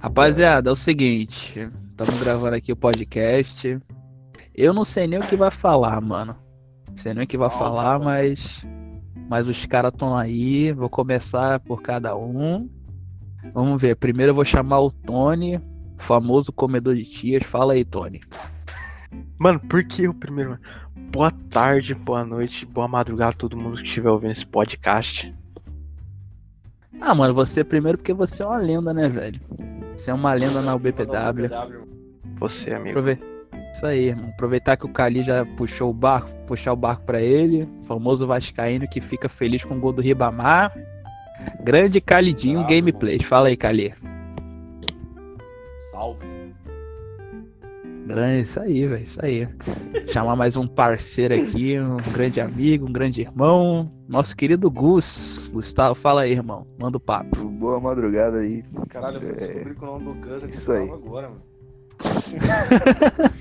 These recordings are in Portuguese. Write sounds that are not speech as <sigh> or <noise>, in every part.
Rapaziada, é o seguinte. Estamos gravando aqui o podcast. Eu não sei nem o que vai falar, mano. Não sei nem o que vai falar, mas. Mas os caras estão aí. Vou começar por cada um. Vamos ver. Primeiro eu vou chamar o Tony, famoso comedor de tias. Fala aí, Tony. Mano, por que o primeiro? mano? Boa tarde, boa noite, boa madrugada a todo mundo que estiver ouvindo esse podcast. Ah, mano, você primeiro porque você é uma lenda, né, velho? Você é uma lenda na UBPW. Você, amigo. Aprove- Isso aí, irmão. Aproveitar que o Cali já puxou o barco, puxar o barco pra ele. Famoso Vascaíno que fica feliz com o gol do Ribamar. Grande Calidinho Bravo, Gameplays. Fala aí, Cali. Salve. Grande, isso aí, velho. Isso aí. Chamar mais um parceiro aqui, um grande amigo, um grande irmão. Nosso querido Gus. Gustavo, fala aí, irmão. Manda o papo. Boa madrugada aí. Caralho, eu fui É, descobrir que o nome do Gus aqui isso aí. tava agora, mano. <laughs>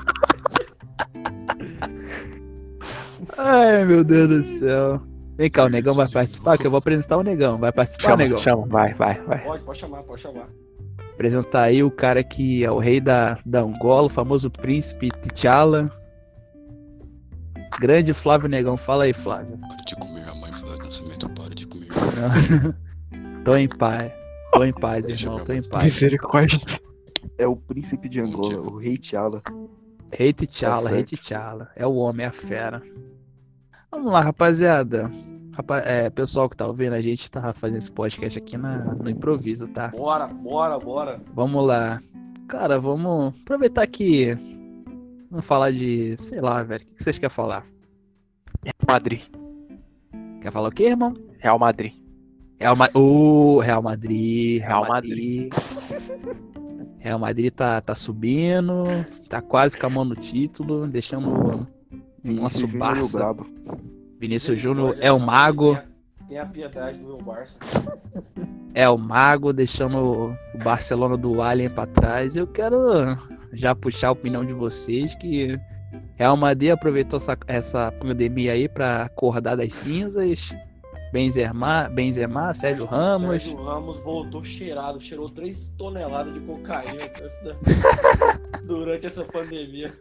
Ai, meu Deus do céu. Vem cá, o Negão vai participar, que eu vou apresentar o Negão. Vai participar, Chama, Negão? chama, vai, vai, vai. Pode, pode chamar, pode chamar. Apresentar aí o cara que é o rei da, da Angola, o famoso príncipe T'Challa. Grande Flávio Negão, fala aí, Flávio. Para de comer a mãe Flávio Nascimento, para de comer. tô em paz. Tô em paz, irmão, tô em paz. Misericórdia. É o príncipe de Angola, o rei T'Challa. Rei T'Challa, Tá rei. T'Challa. É o homem, é a fera. Vamos lá, rapaziada. Rapa- é, pessoal que tá ouvindo, a gente tá fazendo esse podcast aqui na, no improviso, tá? Bora, bora, bora. Vamos lá. Cara, vamos aproveitar que. Vamos falar de. Sei lá, velho. O que vocês querem falar? Madrid. Quer falar o quê, irmão? Real Madrid. Real, Ma... Ô, Real Madrid. Real, Real Madrid. <laughs> Real Madrid tá, tá subindo. Tá quase com a mão no título. Deixando nosso Barça. brabo. Vinícius Júnior é o mago. Tem a piedade do meu Barça. É o mago. Deixando o Barcelona do Alien pra trás. Eu quero já puxar a opinião de vocês que. Real Madrid aproveitou essa, essa pandemia aí pra acordar das cinzas. Benzema, Benzema Sérgio Ramos. Sérgio Ramos voltou cheirado, cheirou 3 toneladas de cocaína <laughs> durante essa pandemia.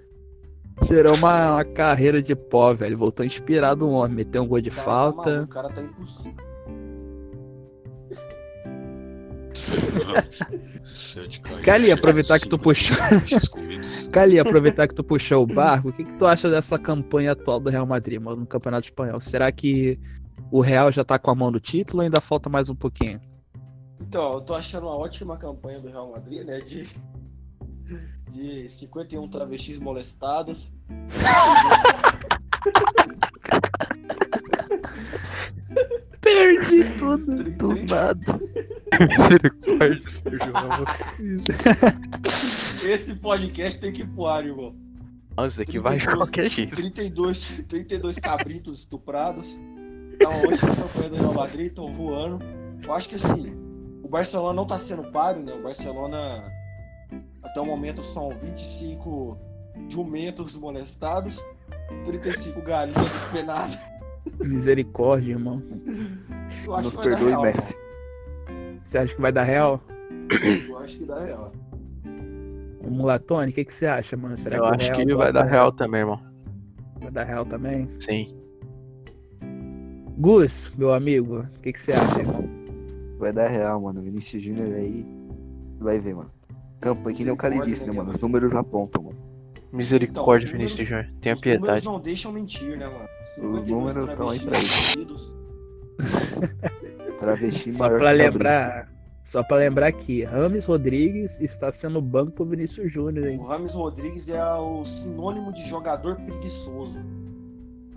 Tirou uma, uma carreira de pó, velho. Voltou inspirado o homem. Meteu um gol de cara tá falta. maluco, O cara tá impossível. Cali, aproveitar que tu puxou. Cali, <laughs> aproveitar que tu puxou o barco, o que, que tu acha dessa campanha atual do Real Madrid, mano, no Campeonato Espanhol? Será que o Real já tá com a mão no título ou ainda falta mais um pouquinho? Então, eu tô achando uma ótima campanha do Real Madrid, né? De, de 51 travestis molestados. Perdi tudo. Do nada. Misericórdia, Sérgio Ramos. Esse podcast tem que ir pro ar, irmão. Nossa, aqui vai de qualquer jeito. 32, 32 cabritos estuprados. Tá uma ótima campanha do Real Madrid, estão voando. Eu acho que assim, o Barcelona não tá sendo páreo, né? O Barcelona, até o momento, são 25 jumentos molestados, 35 galinhas despenadas. Misericórdia, irmão. Eu acho Nos que vai dar perdoe, real. Messi. Você acha que vai dar Real? Eu acho que dá real. Vamos lá, Tony, o que, que você acha, mano? Será Eu que acho Real que vai dar real também, irmão. Vai dar Real também? Sim. Gus, meu amigo, o que, que você acha, irmão? Vai dar real, mano. Vinícius Júnior aí. Vai ver, mano. Campanha que nem o Cali disse, né, mano? Os números apontam, mano. Misericórdia, Então, Vinícius Júnior. Tenha Os números piedade. não deixam mentir, né, mano? Os números estão aí pra isso. <laughs> Travesti Só maior pra que lembrar, só pra lembrar que Rames Rodrigues está sendo banco pro Vinícius Júnior, hein? O Rames Rodrigues é o sinônimo de jogador preguiçoso.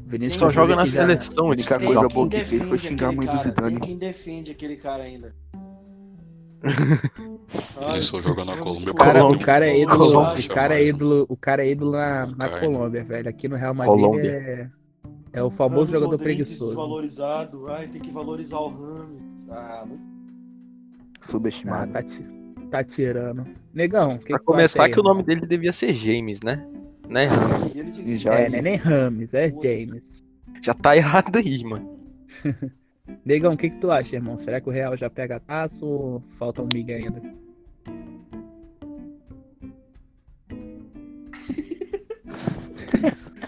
Vinícius Só joga na seleção, A esse única coisa boa que fez foi xingar a mãe do Zidane. Tem quem defende aquele cara ainda. Ele só joga na Colômbia. O cara, o cara é ídolo, Colômbia. o cara é ídolo, o cara é ídolo na, na Carne. Colômbia, velho. Aqui no Real Madrid Colômbia. é, é o famoso Ramos jogador Rodrigues preguiçoso. desvalorizado. Ai, tem que valorizar o Rames. Ah, muito Ah, Subestimado. tá, ti- tá tirando. Negão, que Pra que começar aí, que o nome dele devia ser James, né? Né? Ser- já É, não é nem Rames, é James. Já tá errado aí, mano. <laughs> Negão, o que, que tu acha, irmão? Será que o Real já pega taço ou falta um Miguel ainda?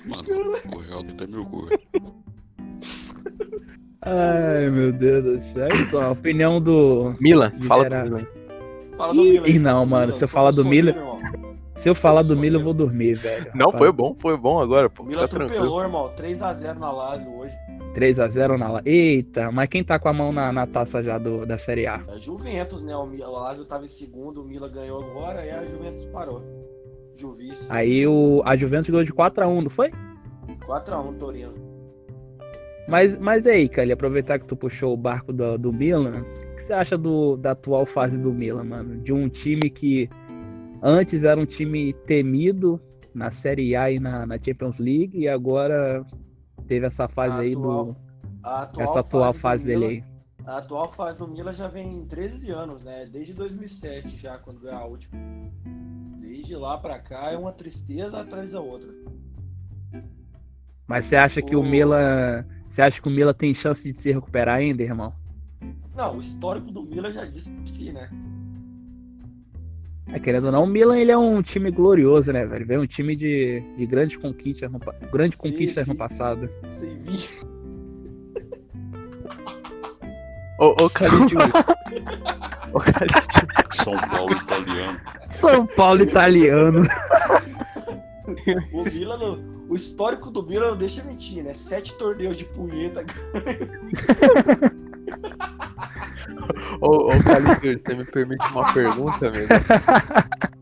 Mano, o Real não tem meu cu, Ai, meu Deus do céu. Então, a opinião do. Mila, fala do Mila. Fala do Mila. Ih, não, mano, se eu falar do Mila. Se eu falar do Mila, eu vou dormir, velho. Não, rapaz. foi bom, foi bom agora, pô. Mila tá atropelou, irmão. 3x0 na Lazio hoje. 3x0 na La. Eita, mas quem tá com a mão na, na taça já do, da Série A? É Juventus, né? O o Lazio tava em segundo, o Milan ganhou agora e a Juventus parou. Juvice. Aí o, a Juventus ganhou de 4x1, não foi? 4x1 Torino. Mas, mas aí, Cali, aproveitar que tu puxou o barco do, do Milan, o que você acha do, da atual fase do Milan, mano? De um time que antes era um time temido na Série A e na, na Champions League, e agora teve essa fase A aí atual- do. Atual Essa atual fase dele Milan- aí. A atual fase do Milan já vem 13 anos, né? Desde 2007 já, quando ganhou a última. Desde lá pra cá é uma tristeza atrás da outra. Mas você acha que o O- Milan. Você acha que o Milan tem chance de se recuperar ainda, irmão? Não, o histórico do Milan já disse por si, né? É, querendo ou não, o Milan ele é um time glorioso, né, velho? Veio um time de, de grandes conquistas no, grandes Sim, conquistas no sim. passado. Sem vir. Ô, ô, Calidio. <laughs> ô, Calidio. São Paulo italiano. São Paulo italiano. <laughs> <laughs> O Milan, o histórico do Milan não deixa mentir, né? Sete torneios de punheta. <laughs> Ô, ô, você me permite uma pergunta, amigo? <laughs>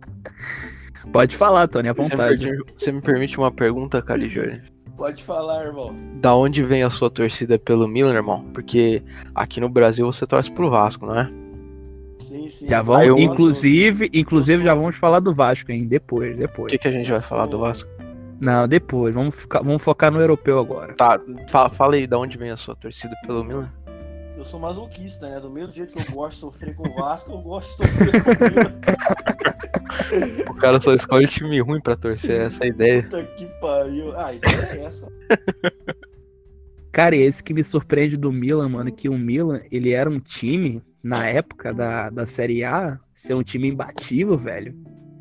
Pode falar, Tony, à Você me, vontade. você me permite uma pergunta, Calidio? Pode falar, irmão. Da onde vem a sua torcida pelo Milan, irmão? Porque aqui no Brasil você torce pro Vasco, não é? Sim, sim. Já vamos, eu- inclusive, inclusive já vamos falar do Vasco, hein? Depois, O depois. que, que a gente vai falar do Vasco? Não, depois. Vamos, ficar, vamos focar no europeu agora. Tá, fala, fala aí, da onde vem a sua torcida pelo Milan? Eu sou masoquista, né? Do mesmo jeito que eu gosto de sofrer com o Vasco, eu gosto de sofrer com o Milan. <laughs> O cara só escolhe time ruim pra torcer, essa é a ideia. Puta que pariu. Ah, a ideia é essa. Cara, e esse que me surpreende do Milan, mano, que o Milan, ele era um time, na época da, da Série A, ser um time imbatível, velho.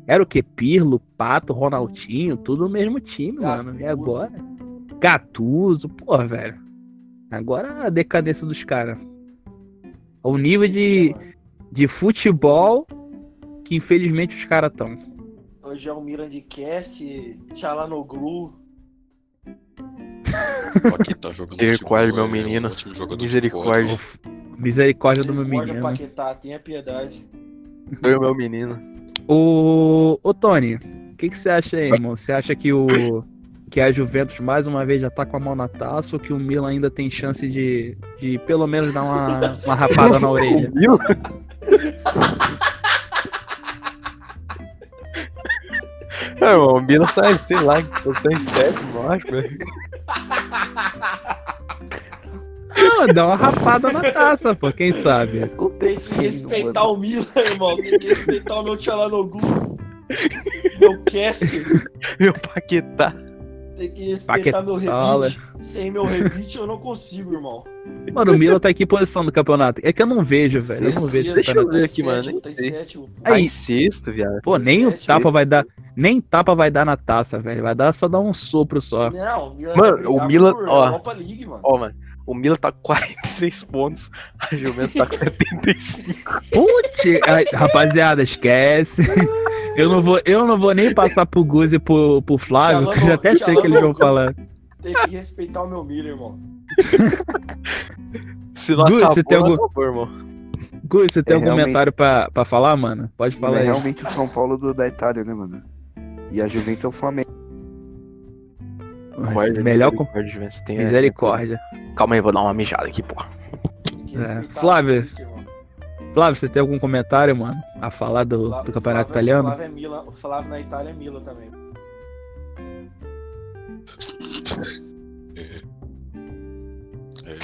Era o que? Pirlo, Pato, Ronaldinho, tudo o mesmo time, mano. E agora? Gattuso, pô, velho. Agora a decadência dos caras. O nível de, de futebol que infelizmente os caras estão. Hoje é o Milan de Cassie, Tchalanoglu. Aqui tá jogando Misericórdia, meu é menino. de Misericórdia. Misericórdia do meu menino. Paquetá, tenha piedade. Foi o meu menino. Ô, ô Tony, o que, que você acha aí, irmão? Você acha que o que a Juventus mais uma vez já tá com a mão na taça ou que o Milan ainda tem chance de, de pelo menos dar uma, uma rapada na orelha? <laughs> É, irmão, o Milan tá, sei lá, tá em sétimo, eu acho, velho. <laughs> Não, dá uma rapada na taça, pô, quem sabe? Tem que respeitar o Milan, irmão. Tem que respeitar o meu Tchalanoglu. Meu Cassie. Meu Paquetá. Tem que respeitar meu Paquetá, rebite. Sem meu rebite eu não consigo, irmão. Mano, o Milan tá em que posição do campeonato? É que eu não vejo, velho. Eu não vejo. Deixa eu ver aqui, mano, Sétimo, Tá sétimo. pô. Aí. sexto, viado. Pô, nem o Sete, tapa vai dar. Nem tapa vai dar na taça, velho. Vai dar só dar um sopro só. Não, o Milan Mano, o Milan- ó. League, mano. Ó, mano, o Milan tá com 46 pontos, a Juventus tá com 75. Putz, rapaziada, esquece. Eu não vou, eu não vou nem passar pro Guz e pro, pro Flávio, que eu já até sei o que eles vão falar. Tem que respeitar o meu Milan, irmão. <laughs> Se não Gu, acabou, você tem algum- acabou, irmão. Guz, você tem É, algum realmente- comentário pra, pra falar, mano? Pode falar é aí. realmente o São Paulo do, da Itália, né, mano? E a Juventus é o Flamengo. Mas Guarda, melhor com misericórdia, tem- misericórdia. Calma aí, vou dar uma mijada aqui, que É. Flávio. Flávio, você tem algum comentário, mano? A falar do, Flá- do campeonato Flávio- italiano? Flávio é Milan, o Flávio na Itália é Milan também. É. É.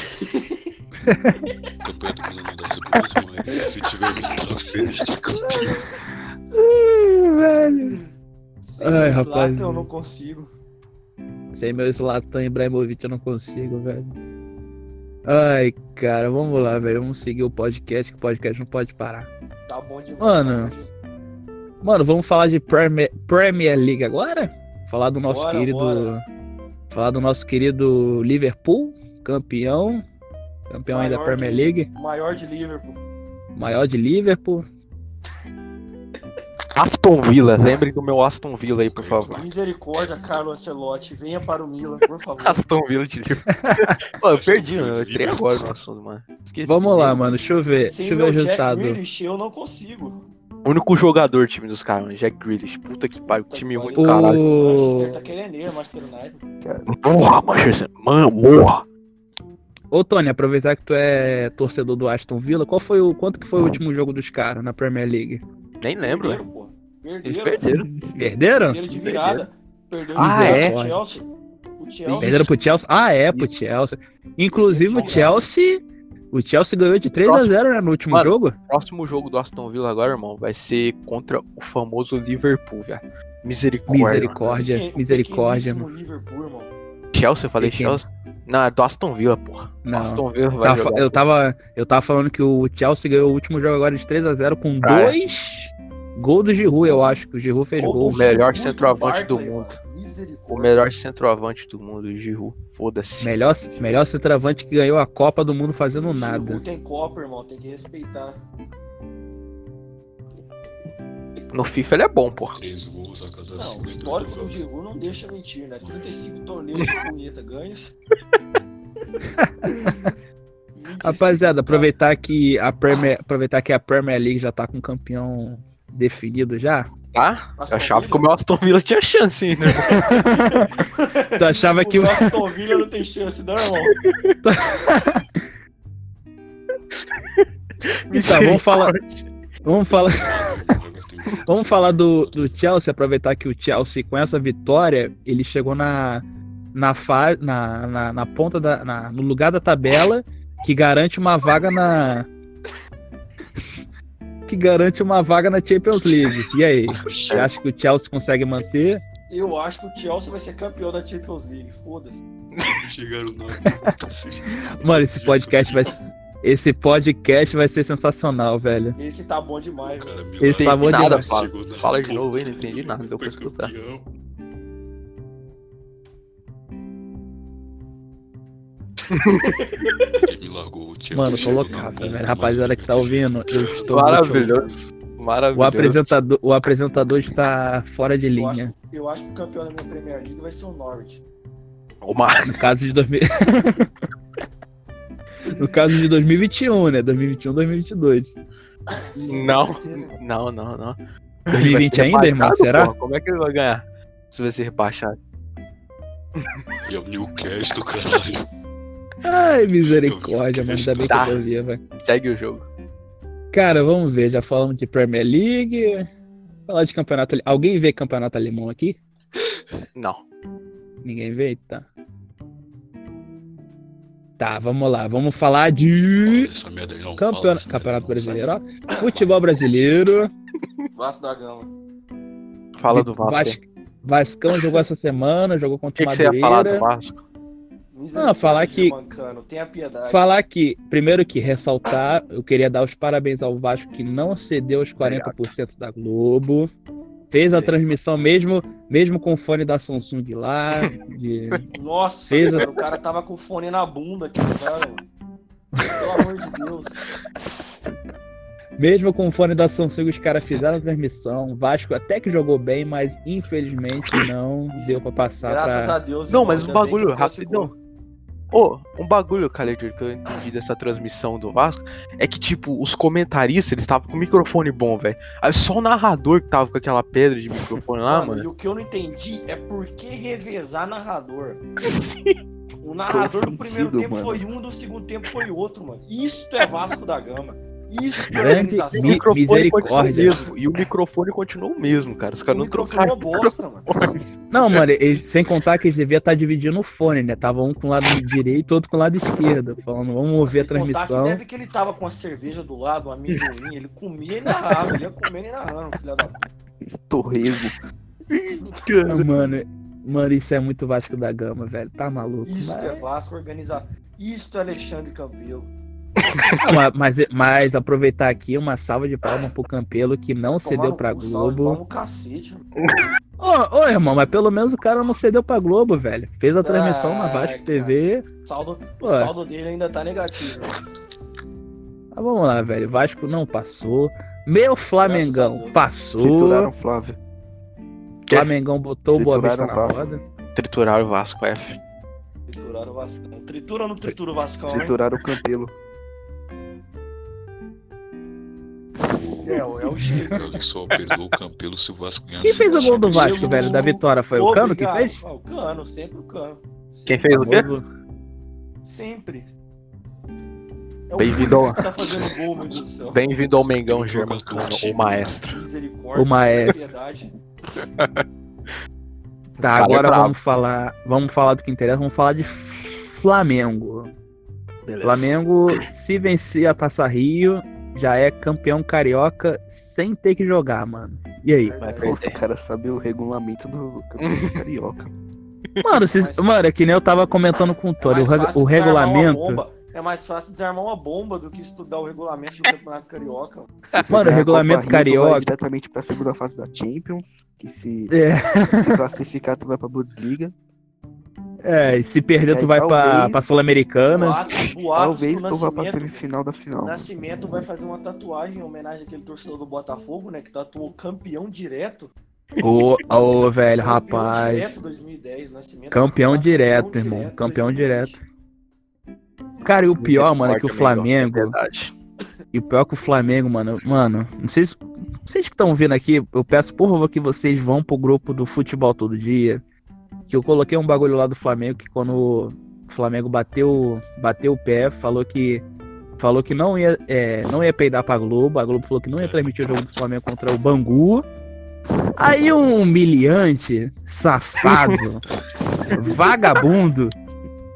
Campeão do mundo das duas, mas se tiver vitória feliz de campeão. velho. Sem Ai, rapaz. Eu não consigo. Sem meu Zlatan Ibrahimovic eu não consigo, velho. Ai, cara, vamos lá, velho. Vamos seguir o podcast, que o podcast não pode parar. Tá bom demais. Mano. Mano, vamos falar de Premier, Premier League agora? Falar do nosso Bora, querido. bora. Falar do nosso querido Liverpool, campeão. Campeão aí da Maior Premier de- League. Maior de Liverpool. Maior de Liverpool. Aston Villa, lembrem do meu Aston Villa aí, por favor. Misericórdia, Carlo Ancelotti. Venha para o Milan, por favor. <laughs> Aston Villa de Liverpool. Pô, eu perdi, eu entrei agora no assunto, mano. Esqueci. Vamos lá, mano. Deixa eu ver. Sem Deixa eu ver o resultado. Grealish, eu não consigo. O único jogador time dos caras, mano, Jack Grealish. Puta que pariu, Puta time ruim do caralho. O. Manchester tá querendo ele, Manchester United. Porra, Manchester. Mano, morra. Ô, Tony, aproveitar que tu é torcedor do Aston Villa, qual foi o. Quanto que foi o último jogo dos caras na Premier League? Nem lembro, velho. Perderam, pô. Eles Perderam. perderam. Perderam? De virada. Perderam Ah, de virada é? pro Chelsea. O Chelsea. Perderam pro Chelsea? Ah, é, pro Chelsea. Inclusive o Chelsea. O Chelsea ganhou de 3 a 0 né, no último Mano, jogo. Próximo jogo do Aston Villa agora, irmão, vai ser contra o famoso Liverpool, velho. Misericórdia. mano. Misericórdia, misericórdia. pequeníssimo Liverpool, irmão. Chelsea, eu falei Pequeno. Chelsea? Não, é do Aston Villa, porra. Não. Aston Villa vai Tava- jogar. eu, tava, eu tava falando que o Chelsea ganhou o último jogo agora de 3 a 0 com é. dois gols do Giroud, eu acho que o Giroud fez Gol do melhor centroavante do Barkley, mundo. O melhor centroavante do mundo, o Giroud. Foda-se. Melhor, melhor centroavante que ganhou a Copa do Mundo fazendo O nada. Giroud tem Copa, irmão. Tem que respeitar. No FIFA ele é bom, porra. Três gols a cada Não, o 50 histórico do. Giroud não deixa mentir, né? 35 torneios de punheta ganhos. 25 <laughs> Rapaziada, aproveitar que a Premier, aproveitar que a Premier League já tá com campeão definido já. Tá? Aston Eu achava que o meu Aston Villa tinha chance ainda. irmão. <laughs> <laughs> Tu achava que o o Aston Villa não tem chance, não, irmão. Então, vamos falar-. Vamos falar, <laughs> vamos falar do, do Chelsea, aproveitar que o Chelsea, com essa vitória, ele chegou na, na, fa, na, na, na ponta da. na- no lugar da tabela que garante uma vaga na. <laughs> que garante uma vaga na Champions League. E aí? Você acha que o Chelsea consegue manter? Eu acho que o Chelsea vai ser campeão da Champions League. Foda-se. <laughs> Chegaram na. Mano, esse podcast vai Esse podcast vai ser sensacional, velho. Esse tá bom demais, velho. Cara, Esse tá bom nada, demais. fala. Fala de novo aí, não entendi nada, deu pra escutar. me largou o Mano, colocado, ponta, velho. Rapaziada que tá ouvindo, eu estou Maravilhoso. Maravilhoso. O apresentador, o apresentador está fora de Eu acho, linha. eu acho que o campeão da minha Premier League vai ser o Norwich. Ô, Mar- No caso de 2000... <laughs> No caso de 2021, né? 2021, 2022. Sim, Não. Não, não, não. 2020 Vai ser ainda, irmão? Será? porra. Como é que ele vai ganhar? Se vai ser rebaixado. E é o Newcastle, caralho. Ai, misericórdia, mano. Ainda bem que Tá. eu tô viva. Segue o jogo. Cara, vamos ver. Já falamos de Premier League. Falar de campeonato. Alguém vê campeonato alemão aqui? Não. Ninguém vê? Tá. Tá, vamos lá. Vamos falar de. Essa merda aí não. Campeona- fala Campeonato não. Brasileiro, ó. Futebol brasileiro. Vasco da Gama. Fala do Vasco. Vas- Vascão jogou essa semana, jogou O contra que, o que você ia falar do Madureira. Vasco? Misericórdia, falar que- Mancano, tenha piedade. Falar que, primeiro que ressaltar, eu queria dar os parabéns ao Vasco que não cedeu os 40% da Globo. Fez a Sim. transmissão mesmo, mesmo com o fone da Samsung lá. de- Nossa, Fez a- o cara tava com o fone na bunda aqui, cara, mano. Pelo amor de Deus. mesmo com o fone da Samsung, os caras fizeram a transmissão. O Vasco até que jogou bem, mas infelizmente não deu pra passar Graças pra. a Deus. Não, mas um bem bagulho rapidão. Ô, um bagulho, Khaled, que eu entendi dessa transmissão do Vasco é que, tipo, os comentaristas, eles estavam com o microfone bom, velho. Aí só o narrador que tava com aquela pedra de microfone lá, Mano, mano. E o que eu não entendi é por que revezar narrador. <laughs> O narrador do primeiro sentido, tempo mano? foi um, do segundo tempo foi outro, mano. Isso é Vasco da Gama. Isso é Grande mi- microfone misericórdia. mesmo. E o microfone continuou o mesmo, cara. Os caras não microfone trocaram. é uma bosta, mano. Não, mano, ele- sem contar que eles deviam estar dividindo o fone, né? Tava um com o lado direito, outro com o lado esquerdo. Falando, vamos ouvir a contar que transmissão. deve que ele tava com a cerveja do lado, um amendoim, ele comia e narrava, ele ia comendo e narrando, filha da puta. Torresmo. Ah, Mano, mano, isso é muito Vasco da Gama, velho. Tá maluco. Isso Mas- é Vasco organizar. Isso é Alexandre Campelo. <laughs> Não, mas, mas aproveitar aqui uma salva de palmas pro Campelo que não cedeu pra Globo. cacete. Ô, ô, irmão, mas pelo menos o cara não cedeu pra Globo, velho. Fez a transmissão na Vasco cara. TV. Saldo, o saldo dele ainda tá negativo. Ah, vamos lá, velho. Vasco não passou. Meu Flamengão passou. Trituraram o Flávio. Flamengão botou o Boa Vista na Trituraram o Vasco. roda. Triturar o Vasco F. Trituraram o Vascão. Tritura ou não tritura o Vascão, hein? Trituraram o Campelo. É, é o jeito. Olha só, perdoou o Campelo se o Vasco ganhasse. Quem fez o gol do Vasco, velho? Da vitória? Foi o Cano que Obrigado. fez? O Cano, sempre o Cano. Quem fez o quê? Sempre. É Bem-vindo ao- tá gol. Bem-vindo ao Mengão Germancano, o maestro. O maestro. <laughs> Tá, é agora vamos falar. Vamos falar do que interessa. Vamos falar de Flamengo. Flamengo, se vencer a Passar Rio, já é campeão carioca sem ter que jogar, mano. E aí? Os perder. caras sabem o regulamento do campeonato <laughs> carioca. Mano, vocês- Mas- mano, é que nem eu tava comentando com o É Tony. mais o, o regulamento. bomba- É mais fácil desarmar uma bomba do que estudar o regulamento do Campeonato Carioca. Mano, o regulamento Copa carioca- Vai diretamente pra segunda fase da Champions. Que se, É, se classificar, tu vai pra Bundesliga. É, e se perder, E tu vai pra, talvez- pra Sul-Americana. Boatos, boatos Talvez tu vá pra semifinal da final. Nascimento vai fazer uma tatuagem em homenagem àquele torcedor do Botafogo, né? Que tatuou campeão direto. Ô, ô, velho, Campeão rapaz. Direto 2010, Nascimento. Campeão Campeão direto, irmão. Campeão 2020. direto. Cara, e o pior, mano, é que o Flamengo. verdade. E o pior é que o Flamengo, mano. Mano, não sei se. Vocês que estão vindo aqui, eu peço por favor que vocês vão pro grupo do futebol todo dia. Que eu coloquei um bagulho lá do Flamengo que quando o Flamengo bateu, bateu o pé, falou que. Falou que não ia, é, não ia peidar pra Globo. A Globo falou que não ia transmitir o jogo do Flamengo contra o Bangu. Aí um humilhante, safado, <laughs> vagabundo,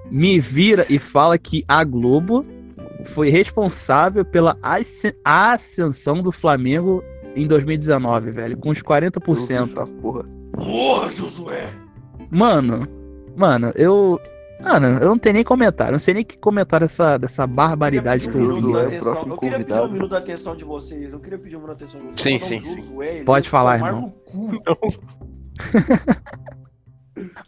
me vira e fala que a Globo foi responsável pela asce- ascensão do Flamengo em 2019, velho, com os 40%. Essa porra. Morra, Josué! Mano, mano, eu. Mano, eu não tenho nem comentário. Não sei nem que comentar dessa, dessa barbaridade que Eu eu queria pedir um vi. minuto da é próximo Eu queria pedir um convidado. minuto da atenção de vocês. Eu queria pedir um minuto da atenção de vocês. Sim, sim, Josué, ele Pode falar, irmão. <laughs>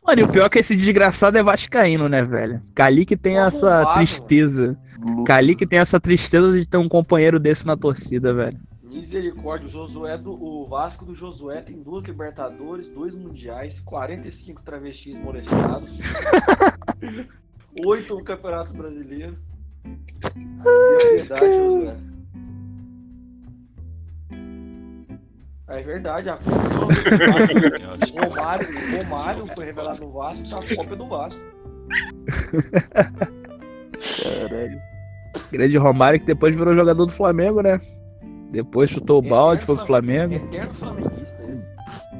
Mano, e o pior é que esse desgraçado é vascaíno, né, velho? Cali que tem Pô, essa tristeza. Cali que tem essa tristeza de ter um companheiro desse na torcida, velho. Misericórdia, o Josué do o Vasco do Josué tem duas Libertadores, dois Mundiais, 45 travestis molestados, <laughs> oito campeonatos brasileiros. É verdade, Josué. É verdade, a o Romário, o Romário foi revelado no Vasco, tá a cópia do Vasco. Caralho. Grande Romário que depois virou jogador do Flamengo, né? Depois chutou o balde, foi pro Flamengo. Eterno flamenguista. ele.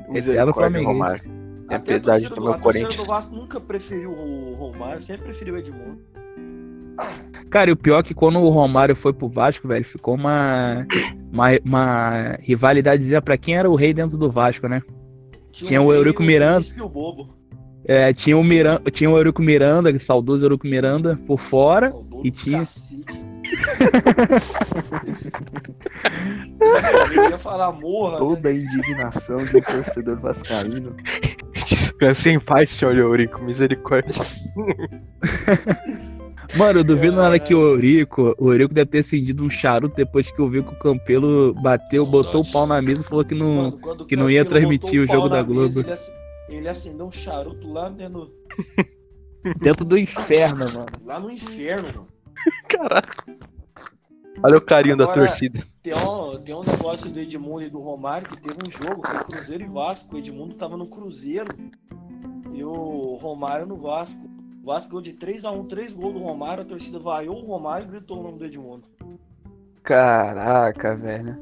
Misericórdia, flamenguista. Tem Até a piedade torcida do do, meu a torcida do Vasco nunca preferiu o Romário, sempre preferiu o Edmundo. Cara, e o pior é que quando o Romário foi pro Vasco, velho, ficou uma, uma, uma rivalidadezinha pra quem era o rei dentro do Vasco, né? Tinha um o Eurico Miranda. príncipe o bobo. É, tinha o Miranda, tinha o Eurico Miranda, aquele saudoso Eurico Miranda, por fora. Saudoso e tinha- cacete. Eu ia falar morra. né? Toda a indignação de um torcedor vascaíno. Descanse em paz, senhor Eurico. Misericórdia. Mano, eu duvido nada Caralho. que o Eurico, o Eurico deve ter acendido um charuto depois que eu vi que o Campelo bateu, Saudades. botou o pau na mesa e falou que não. Mano, o que não ia transmitir botou o jogo da na mesa, Globo. Ele, ac- ele acendeu um charuto lá dentro, <laughs> Dentro do inferno, mano. lá no inferno, mano. <laughs> Caraca. Olha o carinho da Agora- torcida. Tem um, tem um negócio do Edmundo e do Romário que teve um jogo, foi Cruzeiro e Vasco. O Edmundo tava no Cruzeiro e o Romário no Vasco. O Vasco ganhou de 3x1, 3 gols do Romário, a torcida vaiou o Romário e gritou o nome do Edmundo. Caraca, velho.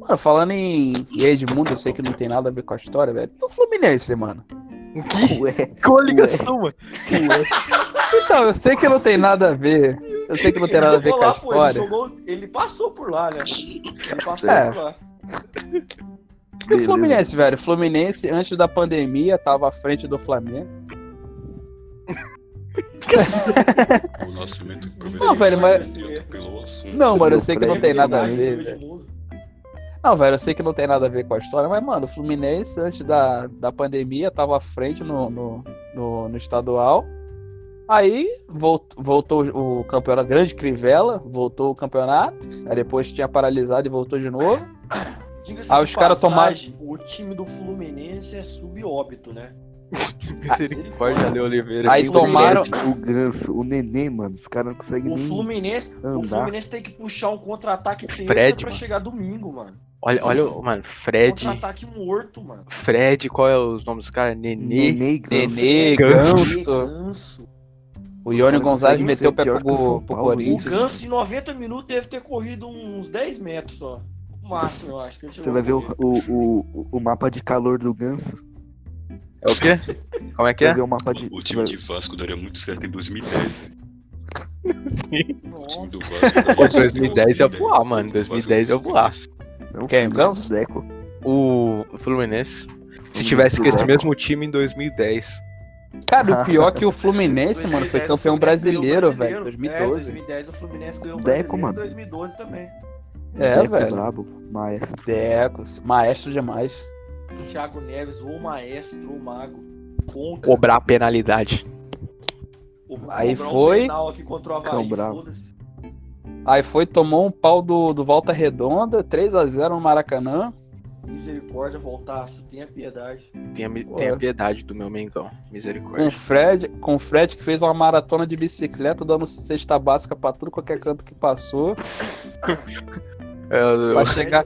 Mano, falando em Edmundo, eu sei que não tem nada a ver com a história, velho. E o Fluminense, mano? Que? Ué, Qual a ligação, mano? Então, eu sei que não tem nada a ver. Eu sei que não tem nada a ver Ele com a pô, ele, história. jogou, ele passou por lá, né? Ele passou É. por lá. E o. Fluminense, velho? O Fluminense, antes da pandemia, tava à frente do Flamengo. O nascimento <laughs> Não, velho, mas-. Não, mano, eu sei que não tem nada a Mais ver. Não, velho, eu sei que não tem nada a ver com a história, mas, mano, o Fluminense, antes da, da pandemia, tava à frente no, no, no, no estadual. Aí voltou, voltou o campeonato, grande Crivella, voltou o campeonato. Aí depois tinha paralisado e voltou de novo. Diga-se de os caras passagem, O time do Fluminense é subóbito, né? <laughs> Misericórdia, Ale Oliveira. Aí tomaram-? O Ganso, o Nenê, mano. Os caras não conseguem O nem. Fluminense, o andar. Fluminense tem que puxar um contra-ataque terça Fred, pra mano. chegar domingo, mano. Olha, olha, mano, Fred. Contra-ataque morto, mano. Fred, qual é os nomes dos caras? Nenê. Nenê Ganso. Nenê, Ganso. Ganso. O Ione Gonzalez meteu o pé pro, pro Paulo, O Corinthians. Ganso em 90 minutos deve ter corrido uns 10 metros só. O máximo, eu acho. Você vai ver o, o, o, o mapa de calor do Ganso. É o quê? Como é que é? o mapa de. O time de Vasco daria muito certo em 2010. O time Nossa. do Vasco daria Pô, muito certo em 2010 ia voar, mano. 2010 ia voar. Não, Quem, Ganso? Deco. O Fluminense. Se tivesse com esse mesmo time em 2010. Cara, o <laughs> pior é que o Fluminense, mano, foi 2010 o campeão brasileiro, o velho, brasileiro. 2012. É, 2010 o Fluminense ganhou o Deco, brasileiro mano. 2012 também. É, Deco velho. brabo, maestro. Decos, maestro demais. Thiago Neves, o maestro, o mago. Conca. Cobrar a penalidade. Vou Aí cobrar um foi- penal aqui contra o Havaí. Aí foi, tomou um pau do, do Volta Redonda, 3x0 no Maracanã. Misericórdia, voltasse, tenha piedade. Tenha, tenha piedade do meu Mengão. Com o Misericórdia. Fred, com o Fred que fez uma maratona de bicicleta, dando cesta básica pra tudo qualquer canto que passou. <laughs> É, eu- Pra chegar,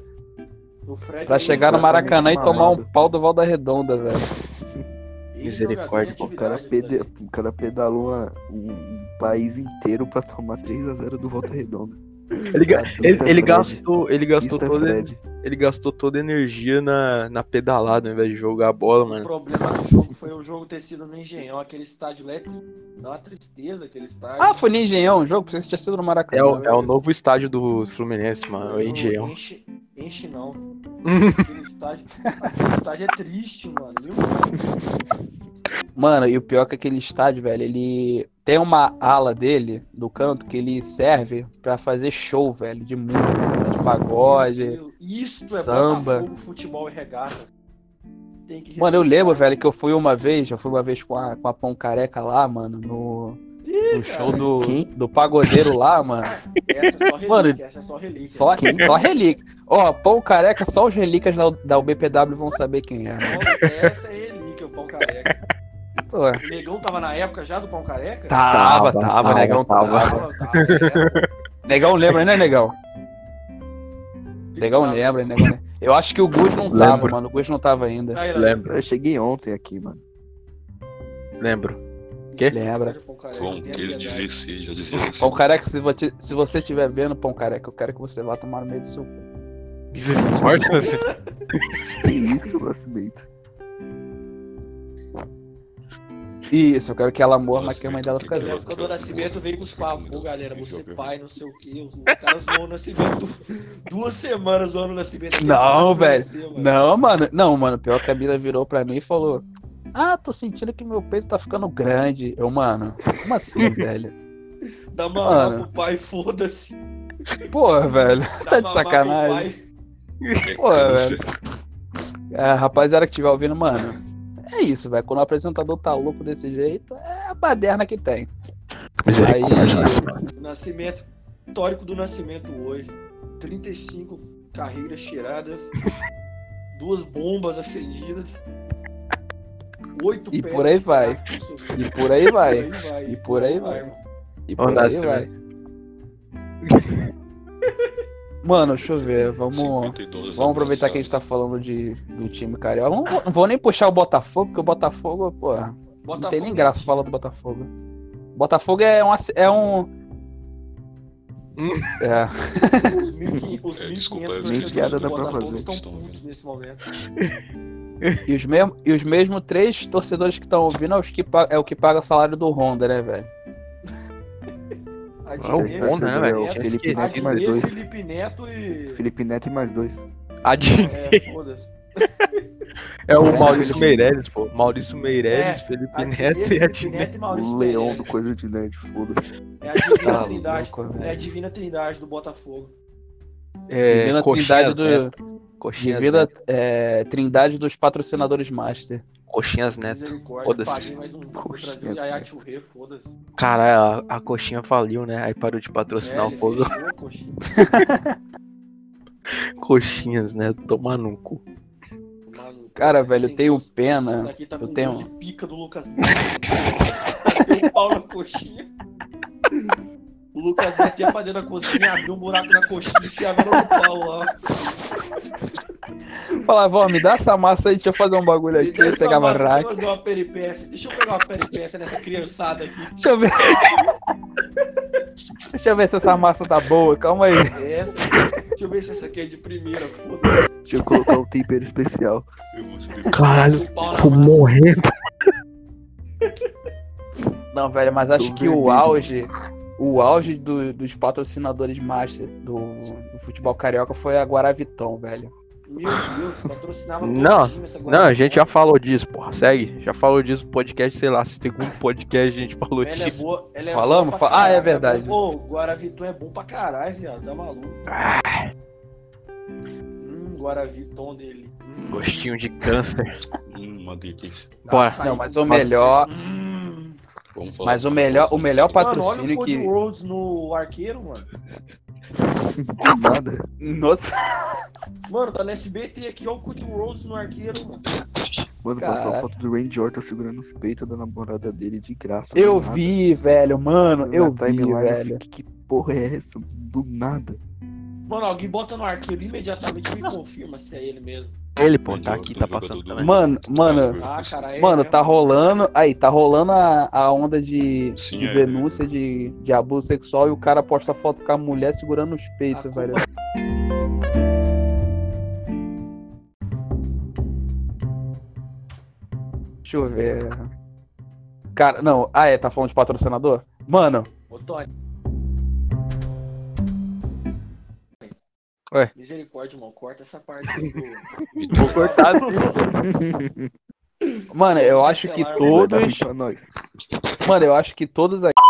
O Fred pra aí, chegar no Maracanã e tomar um pau do Volta Redonda, velho. <laughs> Misericórdia, O cara, pede- o cara pedalou um, um país inteiro pra tomar 3x0 do Volta Redonda. Ele, ele, ele gastou, ele gastou toda, Fred. ele gastou toda a energia na, na pedalada ao invés de jogar a bola, O mano. problema do jogo foi o jogo ter sido no Engenhão, aquele estádio lá tri- dá uma tristeza aquele estádio. Ah, foi no Engenhão o jogo, pensei que tinha sido no Maracanã. É o, é o novo estádio do Fluminense, mano. É o Não, Engenhão. Enche, enche não. <laughs> aquele, estádio, aquele estádio é triste, mano. Viu? Mano, e o pior é que aquele estádio, velho, ele tem uma ala dele, do canto, que ele serve pra fazer show, velho, de música, de pagode. Isso é samba. Botafogo, futebol e regata. Tem que Mano, eu lembro, velho, que eu fui uma vez, eu fui uma vez com a, com a Pão Careca lá, mano, no, no show do, Quem? do pagodeiro lá, mano. <laughs> Essa é só relíquia, Mano, essa é só relíquia. Só, só relíquia. Ó, Pão Careca, só os relíquias da, da UBPW vão saber quem é. Só- Essa é relíquia, o pão careca. Pô, O negão tava na época já do pão careca? tava, Tava, tava, tava, negão tava. tava. tava, é. <laughs> Negão lembra, né, negão? Negão lembra, negão lembra. Eu acho que o Gus não tava, Lembro. mano. O Gus não tava ainda. Aí, Lembro, Eu cheguei ontem aqui, mano. lembro. Quê? Lembra. Pão careca, Pão, tenha que eles piedade. deviam ser, já dizia <laughs> assim. Pão Careca, se você, se você estiver vendo, Pão Careca, eu quero que você vá tomar no meio do seu cu. Misericórdia, <laughs> assim. Que isso, Nascimento? Isso, eu quero que ela morra, mas que a mãe dela fica viva. época do Nascimento veio com os papos, pô, galera, você pai, não sei o que. Os, caras zoam o Nascimento <laughs> duas semanas zoando o Nascimento. Não, velho. Não, mano. Não, mano. Pior que a Bila virou pra mim e falou: Ah, tô sentindo que meu peito tá ficando grande. Eu, mano, como assim, <laughs> velho? Dá mamar Mano. pro pai, foda-se. Porra, velho. Tá de sacanagem. Pô, velho. É, rapaziada que estiver ouvindo, mano. É isso, velho. Quando o apresentador tá louco desse jeito, é a baderna que tem. Aí. O Nascimento, histórico do Nascimento hoje. 35 carreiras tiradas, <laughs> duas bombas acendidas, oito E pés por aí vai. E por aí vai. Por aí vai. E por aí vai. E por aí vai. <laughs> Mano, deixa eu ver. Vamos. 52 Vamos aproveitar que a gente tá falando de, do time carioca. Não, vou- não vou nem puxar o Botafogo, porque o Botafogo, pô, não Botafogo tem nem graça falar do Botafogo. Botafogo é um. É um. <laughs> É. Os 1.500 os É, 1.500 desculpa, eu- torcedores do Botafogo estão putos nesse momento. E os, mesmo, e os mesmos três torcedores que estão ouvindo é, os que, é o que paga o salário do Honda, né, velho? É o Honda, né, velho? Felipe. Neto e mais dois. Felipe Neto e. Felipe Neto e mais dois. Adnet. É, foda-se. É o Maurício. Meirelles, pô. Maurício Meirelles, É, Felipe A Neto e a. Neto e O leão do coisa de nerd, foda-se. É a divina trindade. louco. É a divina trindade do Botafogo. É, Divina coxinhas Trindade do. Neto. Coxinhas Divina é, Trindade dos patrocinadores Master. Coxinhas Neto. Foda-se. Um. Coxinha, foda-se. Cara, a, a coxinha faliu, né? Aí parou de patrocinar É, o fogo. coxinha. <laughs> Coxinhas, né? Tomar no cu. Cara, velho, eu tenho Isso pena. aqui tá eu tenho- de pica do Lucas. <laughs> <laughs> Tem um pau na coxinha. O Lucas Neto ia pra dentro da cozinha, abriu um buraco na coxinha e enfiava no pau lá. Falava, ó, me dá essa massa aí, deixa eu fazer um bagulho Me aqui. Eu pegava massa rack. fazer uma peripécia. Deixa eu pegar uma peripécia nessa criançada aqui. Deixa eu ver. Deixa eu ver se essa massa tá boa, calma aí. Essa. Deixa eu ver se essa aqui é de primeira, foda-se. Deixa eu colocar um tempero especial. Eu Caralho, tô morrendo. Não, velho, mas acho Tô que o vermelho. auge, o auge do- dos patrocinadores master do, do futebol carioca foi a Guaravitão, velho. Meu Deus, patrocinava Não, time essa Não, a gente já Guaravitão. falou disso, porra. Segue. Já falou disso no podcast, sei lá, segundo podcast a gente falou Ela é disso. boa, ela é Falamos? boa ah, é verdade. Pô, o Guaraviton é bom pra caralho, viado. Tá maluco. Hum, Guaraviton dele. Hum, Gostinho de câncer. Hum, uma delícia. Bora. Não, mas o melhor, Hum. Mas o melhor, o melhor Mano, olha patrocínio o Cody que Rhodes no arqueiro, mano. Nada. Nossa, Mano, tá no SBT aqui, ó o Cody Rhodes no arqueiro, mano. Mano, passou a foto do Randy Orton segurando os peitos da namorada dele de graça. eu vi, velho, mano, Na eu vi, eu velho. fiquei, que porra é essa? Do nada. Mano, alguém bota no arqueiro imediatamente e me confirma se é ele mesmo. Ele, pô, tá aqui, tá passando do- também. Mano, mano, Ah, cara, é. Mano, é, tá rolando. Aí, tá rolando a, a onda de, Sim, de é. denúncia de, de abuso sexual e o cara posta foto com a mulher segurando os peitos, velho. Deixa eu ver. Cara, não. Ah, é, tá falando de patrocinador? Mano, Ô, Tony. Ué. Misericórdia, irmão. Corta essa parte aí do. <laughs> vou cortar. Mano, eu acho que todos. Mano, eu acho que todos aqui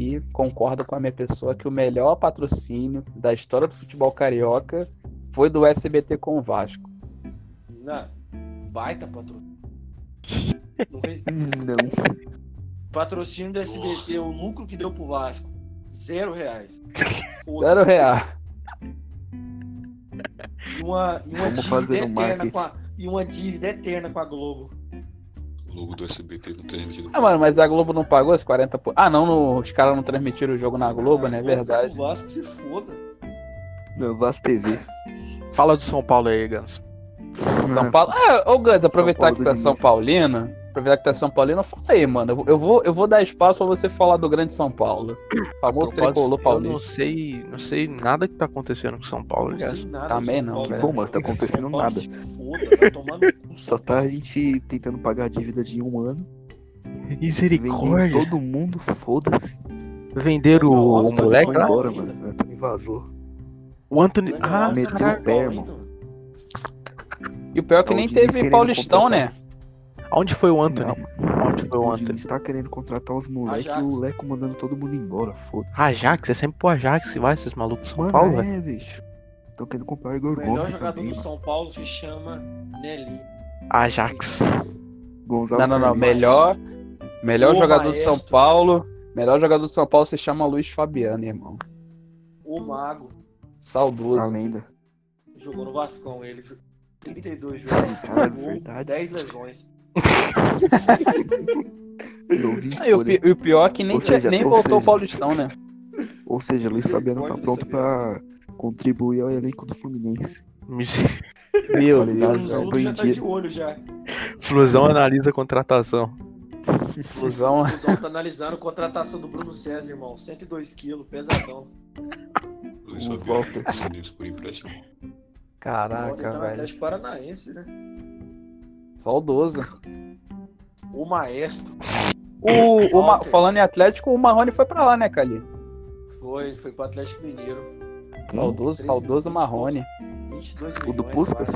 aqui concordam com a minha pessoa que o melhor patrocínio da história do futebol carioca foi do SBT com o Vasco. Não. Baita patrocínio. <laughs> Não. Patrocínio do SBT, o lucro que deu pro Vasco. Zero reais. Foda. <laughs> Zero real. E uma, e uma dívida um eterna com a, e uma dívida eterna com a Globo. O logo do SBT não transmitido. Ah, mano, mas a Globo não pagou os 40 por... Ah, não, no- os caras não transmitiram o jogo na Globo, né? A Verdade. O Vasco se foda. Não, Vasco TV. Fala do São Paulo aí, Gans. São Paulo. Ah, ô Gans, aproveitar que é São. Paulino. Aproveitar que é São Paulino, fala aí, mano. Eu vou- Eu vou, eu dar espaço pra você falar do grande São Paulo. <coughs> Famoso tricolor Eu paulista. não sei, não sei nada que tá acontecendo com São Paulo, Não sei nada. Também não, Paulo. velho. Bom, mas tá acontecendo nada. Foda, tomar no cu. <laughs> Só tá a gente tentando pagar a dívida de um ano. Misericórdia. Todo mundo, foda-se. Venderam o, o moleque lá? embora, mano. Antônio vazou. O Anthony. Ah, meteu tá o caralho. pé, mano. E o pior é que Tá o nem teve Paulistão, né? Onde foi o Anthony? Não, Onde foi o o Anthony? Diniz tá querendo contratar os moleques e o Leco mandando todo mundo embora, foda-se. Ajax, é sempre pro Ajax vai, esses malucos de São Mano, Paulo, velho. é, bicho. Tô querendo comprar o Igor O melhor Gomes jogador também, do mano. São Paulo se chama Nelly. Ajax. Gonzalo Não, não, não. Carlinhos. Melhor, melhor jogador do São maestro. Paulo. Melhor jogador do São Paulo se chama Luiz Fabiano, irmão. O Mago. Saudoso. A lenda. Jogou no Vascão, ele. 32 jogos, Cara, gol, verdade. 10 lesões. Eu vi Ah, e o, e o pior é que nem, seja, nem ou voltou o seja, Paulistão, né? Ou seja, Luiz Fabiano tá pronto pra contribuir ao elenco do Fluminense. <laughs> Meu Tá E ligado? o Deus. já tá de olho já. Flusão analisa a contratação. Fusão. O Fusão tá analisando a contratação do Bruno César, irmão. 102 quilos, pesadão. Luiz O Fabiano por empréstimo. Caraca, tá velho. Atlético Paranaense, né? Saudoso. O maestro. O, o falando em Atlético, o Marrone foi pra lá, né, Cali? Foi, foi pro Atlético Mineiro. Saudoso, 13, saudoso 22. Marrone. 22 O do Puskas?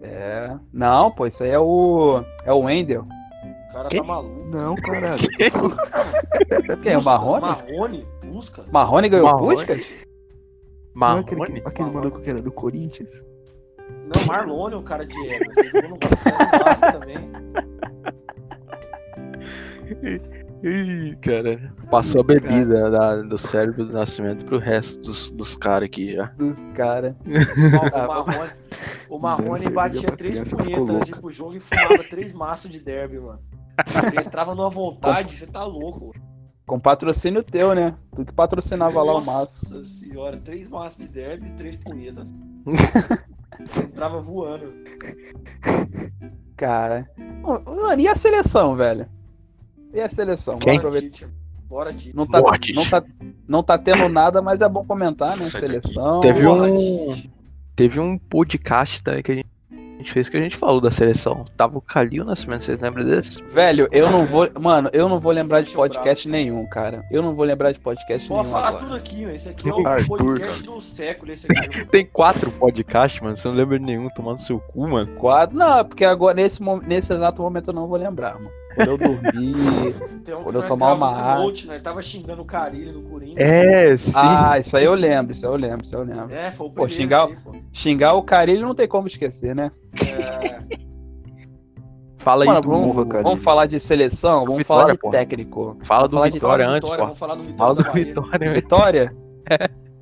É. Não, pô, isso aí é o. É o Wendel. O cara Quem? tá maluco. Não, caralho. <laughs> Quem? O Marrone? Marrone? Puskas? Marrone ganhou o Marrone? Puskas? Não é aquele, Marrone? aquele maluco que era do Corinthians. Não, Marlone é o cara de Evans. Ele jogou no Vasco, também. Ih, cara. Passou a bebida da- do cérebro do nascimento pro resto dos, dos caras aqui já. Dos caras. O Marrone, batia três punhetas antes de ir louca. pro jogo e fumava três maços de derby, mano. Ele entrava numa vontade, você tá louco. Com patrocínio teu, né? Tu que patrocinava lá o maço. Nossa senhora, três maços de derby e três punhetas. <laughs> entrava voando. Cara. Mano, e a seleção, velho? E a seleção? Quem? Bora. Bora, Tite. Não tá, Boa, Tite. não, tá, não tá tendo nada, mas é bom comentar, né? Sai daqui. Seleção. Teve Porra, um- Tite. Teve um podcast também que a gente, gente fez que a gente falou da seleção. Tava o Calil Nascimento, vocês lembram desse? Velho, eu não vou. Mano, eu não vou lembrar de podcast nenhum, cara. Eu não vou lembrar de podcast nenhum. falar agora. tudo aqui, ó. Esse aqui é o Arthur, podcast do século, esse aqui. <laughs> Tem quatro podcasts, mano. Você não lembra de nenhum tomando seu cu, mano. Quadro. Não, é porque agora, nesse, nesse exato momento, eu não vou lembrar, mano. Quando eu dormir. Tem um Quando eu tomar uma água. Né? Tava xingando o Carilho no Corinthians. É, sim. ah, isso aí eu lembro, isso aí eu lembro, isso aí eu lembro. É, foi o Pô, primeiro. xingar- assim, pô. Xingar o Carilho não tem como esquecer, né? É, Fala aí Mano, do vamos, vamos falar de seleção, vamos Vitória, falar de pô. técnico. Fala do falar de Vitória do antes, Vitória. Vamos falar do Vitória Fala do. Vitória. Vitória?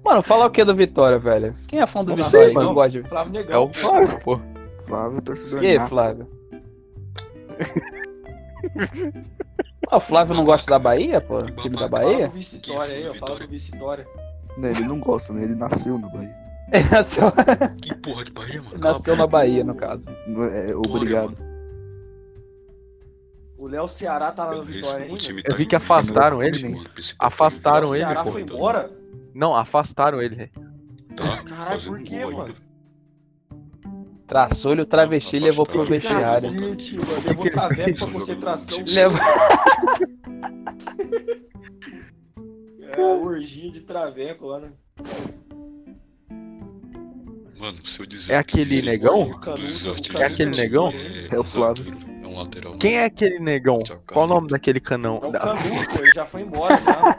Mano, fala o que do Vitória, velho? Quem é fã do Não Vitória? sei, aí? mano. Não gosta de... Flávio É Negão. o Flávio, pô. Flávio, torcedor E aí. Flávio? <laughs> O Flávio não gosta da Bahia, pô? O time da Fala Bahia? do Vice-Vitória aí, ó. Fala do Vice-Vitória. Não, ele não gosta, né? Ele nasceu na Bahia. <laughs> Ele nasceu, Que porra de Bahia, mano? nasceu na Bahia, no caso. É- é, obrigado. O Léo Ceará tá lá no Vitória o ainda. time Eu tá vi que afastaram ele. esse Afastaram O ele, Ceará pô. foi embora? Não, afastaram ele. velho. Tá Caralho, por quê, mano? Ainda. Traçou-lhe o travesti e levou pro vestiário. Cacete, mano. Levou Traveco pra concentração. Levou... É, orgia de Traveco lá, né? Mano, se eu dizer. É aquele negão? O Canuto, o É aquele negão? É o Flávio. É um lateral. Quem é aquele negão? Qual o nome daquele canão? É o Da- Canuto. Ele já foi embora já.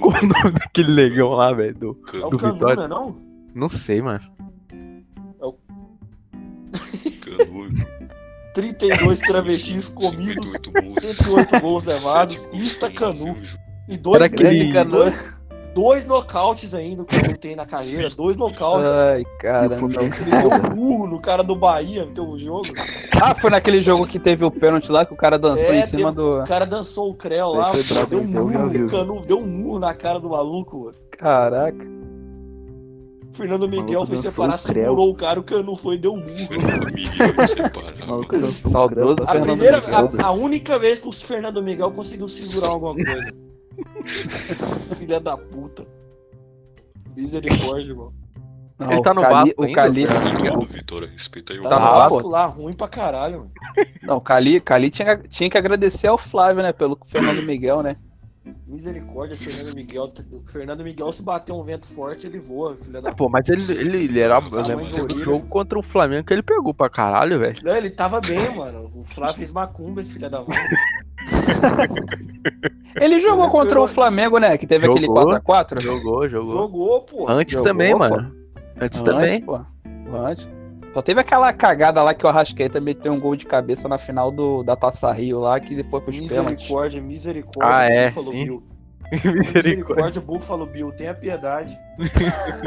Qual o nome daquele negão lá, velho? Do... É o Do Vitória. Canuna, não? Não sei, mano. Canuto. 32 travestis comidos, 58 gols. 108 gols levados, Ista Canu. E dois, Era aquele- dois, dois nocautes ainda que ele tem na carreira. Dois nocautes. Ai, cara. Ele deu um burro no cara do Bahia, no teu jogo. Ah, foi naquele jogo que teve o pênalti lá que o cara dançou É, em cima do. O cara dançou o creu lá, deu um murro, Canu deu um murro na cara do maluco. mano. Caraca. Fernando Miguel foi separar, segurou o cara, o Canu foi e deu um murro. Fernando Miguel maluco dançou Saudoso creu, A Fernando primeira, Miguel. a, a única vez que o Fernando Miguel conseguiu segurar alguma coisa. <laughs> Filha da puta. Misericórdia, mano. Não, Ele tá no Cali, Vasco o ainda, Cali, Obrigado, Vitória. Respeita aí o Tá, Tá no Ah, Vasco pô. lá, ruim pra caralho, mano. não, o Cali, Cali tinha, tinha que agradecer ao Flávio, né? Pelo Fernando Miguel, né? Misericórdia, Fernando Miguel. O Fernando Miguel, se bater um vento forte, ele voa, filha da É, pô, mas ele, ele, ele era. Eu lembro teve um orelha. jogo contra o Flamengo que ele pegou pra caralho, velho. Não, ele tava bem, mano. O Flávio fez macumba, esse filho da mãe. <laughs> Ele jogou Ele contra pegou- o Flamengo, né? Que teve aquele Jogou. 4x4. Jogou, jogou. Jogou, pô. Antes Jogou, também, pô. mano. Antes também. pô. Antes. Só teve aquela cagada lá que o Arrascaeta meteu um gol de cabeça na final do, da Taça Rio lá, que foi pros pênaltis. Misericórdia, misericórdia. Ah, é, Buffalo sim. Bill. <laughs> Misericórdia. Misericórdia, Buffalo Bill. Tenha piedade. <laughs>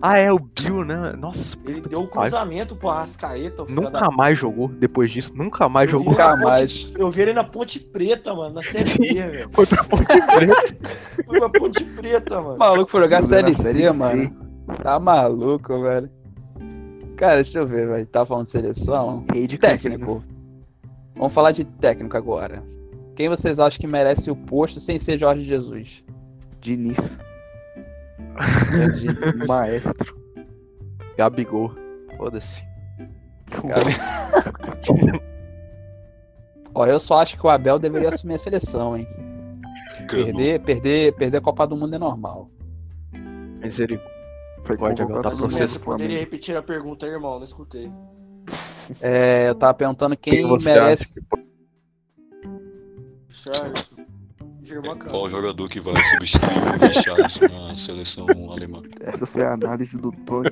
Ah, é, o Bill, né? Nossa, Ele deu o cruzamento pro Arrascaeta, da nunca mais jogou depois disso. Nunca mais Eu jogou. Nunca mais. Ponte- Eu vi ele na Ponte Preta, mano, na <laughs> Série Sim. B, velho. Foi pra Ponte Preta. Foi pra Ponte Preta, mano. O maluco foi jogar Série C, Série C. mano. Tá maluco, velho. Cara, deixa eu ver, velho. Tá falando de seleção? Rei de Técnico. Campinas. Vamos falar de técnico agora. Quem vocês acham que merece o posto sem ser Jorge Jesus? Diniz. De- <laughs> Maestro. Gabigol. Foda-se. <laughs> Ó, eu só acho que o Abel deveria assumir a seleção, hein? Perder, perder, perder a Copa do Mundo é normal. Misericórdia. Foi Pode, convocado tá poderia repetir a pergunta, irmão? Não escutei. É, eu tava perguntando quem, Quem você merece. que pode- Charles. Qual jogador que vai substituir o Richarlison na seleção alemã? Essa foi a análise do Tony.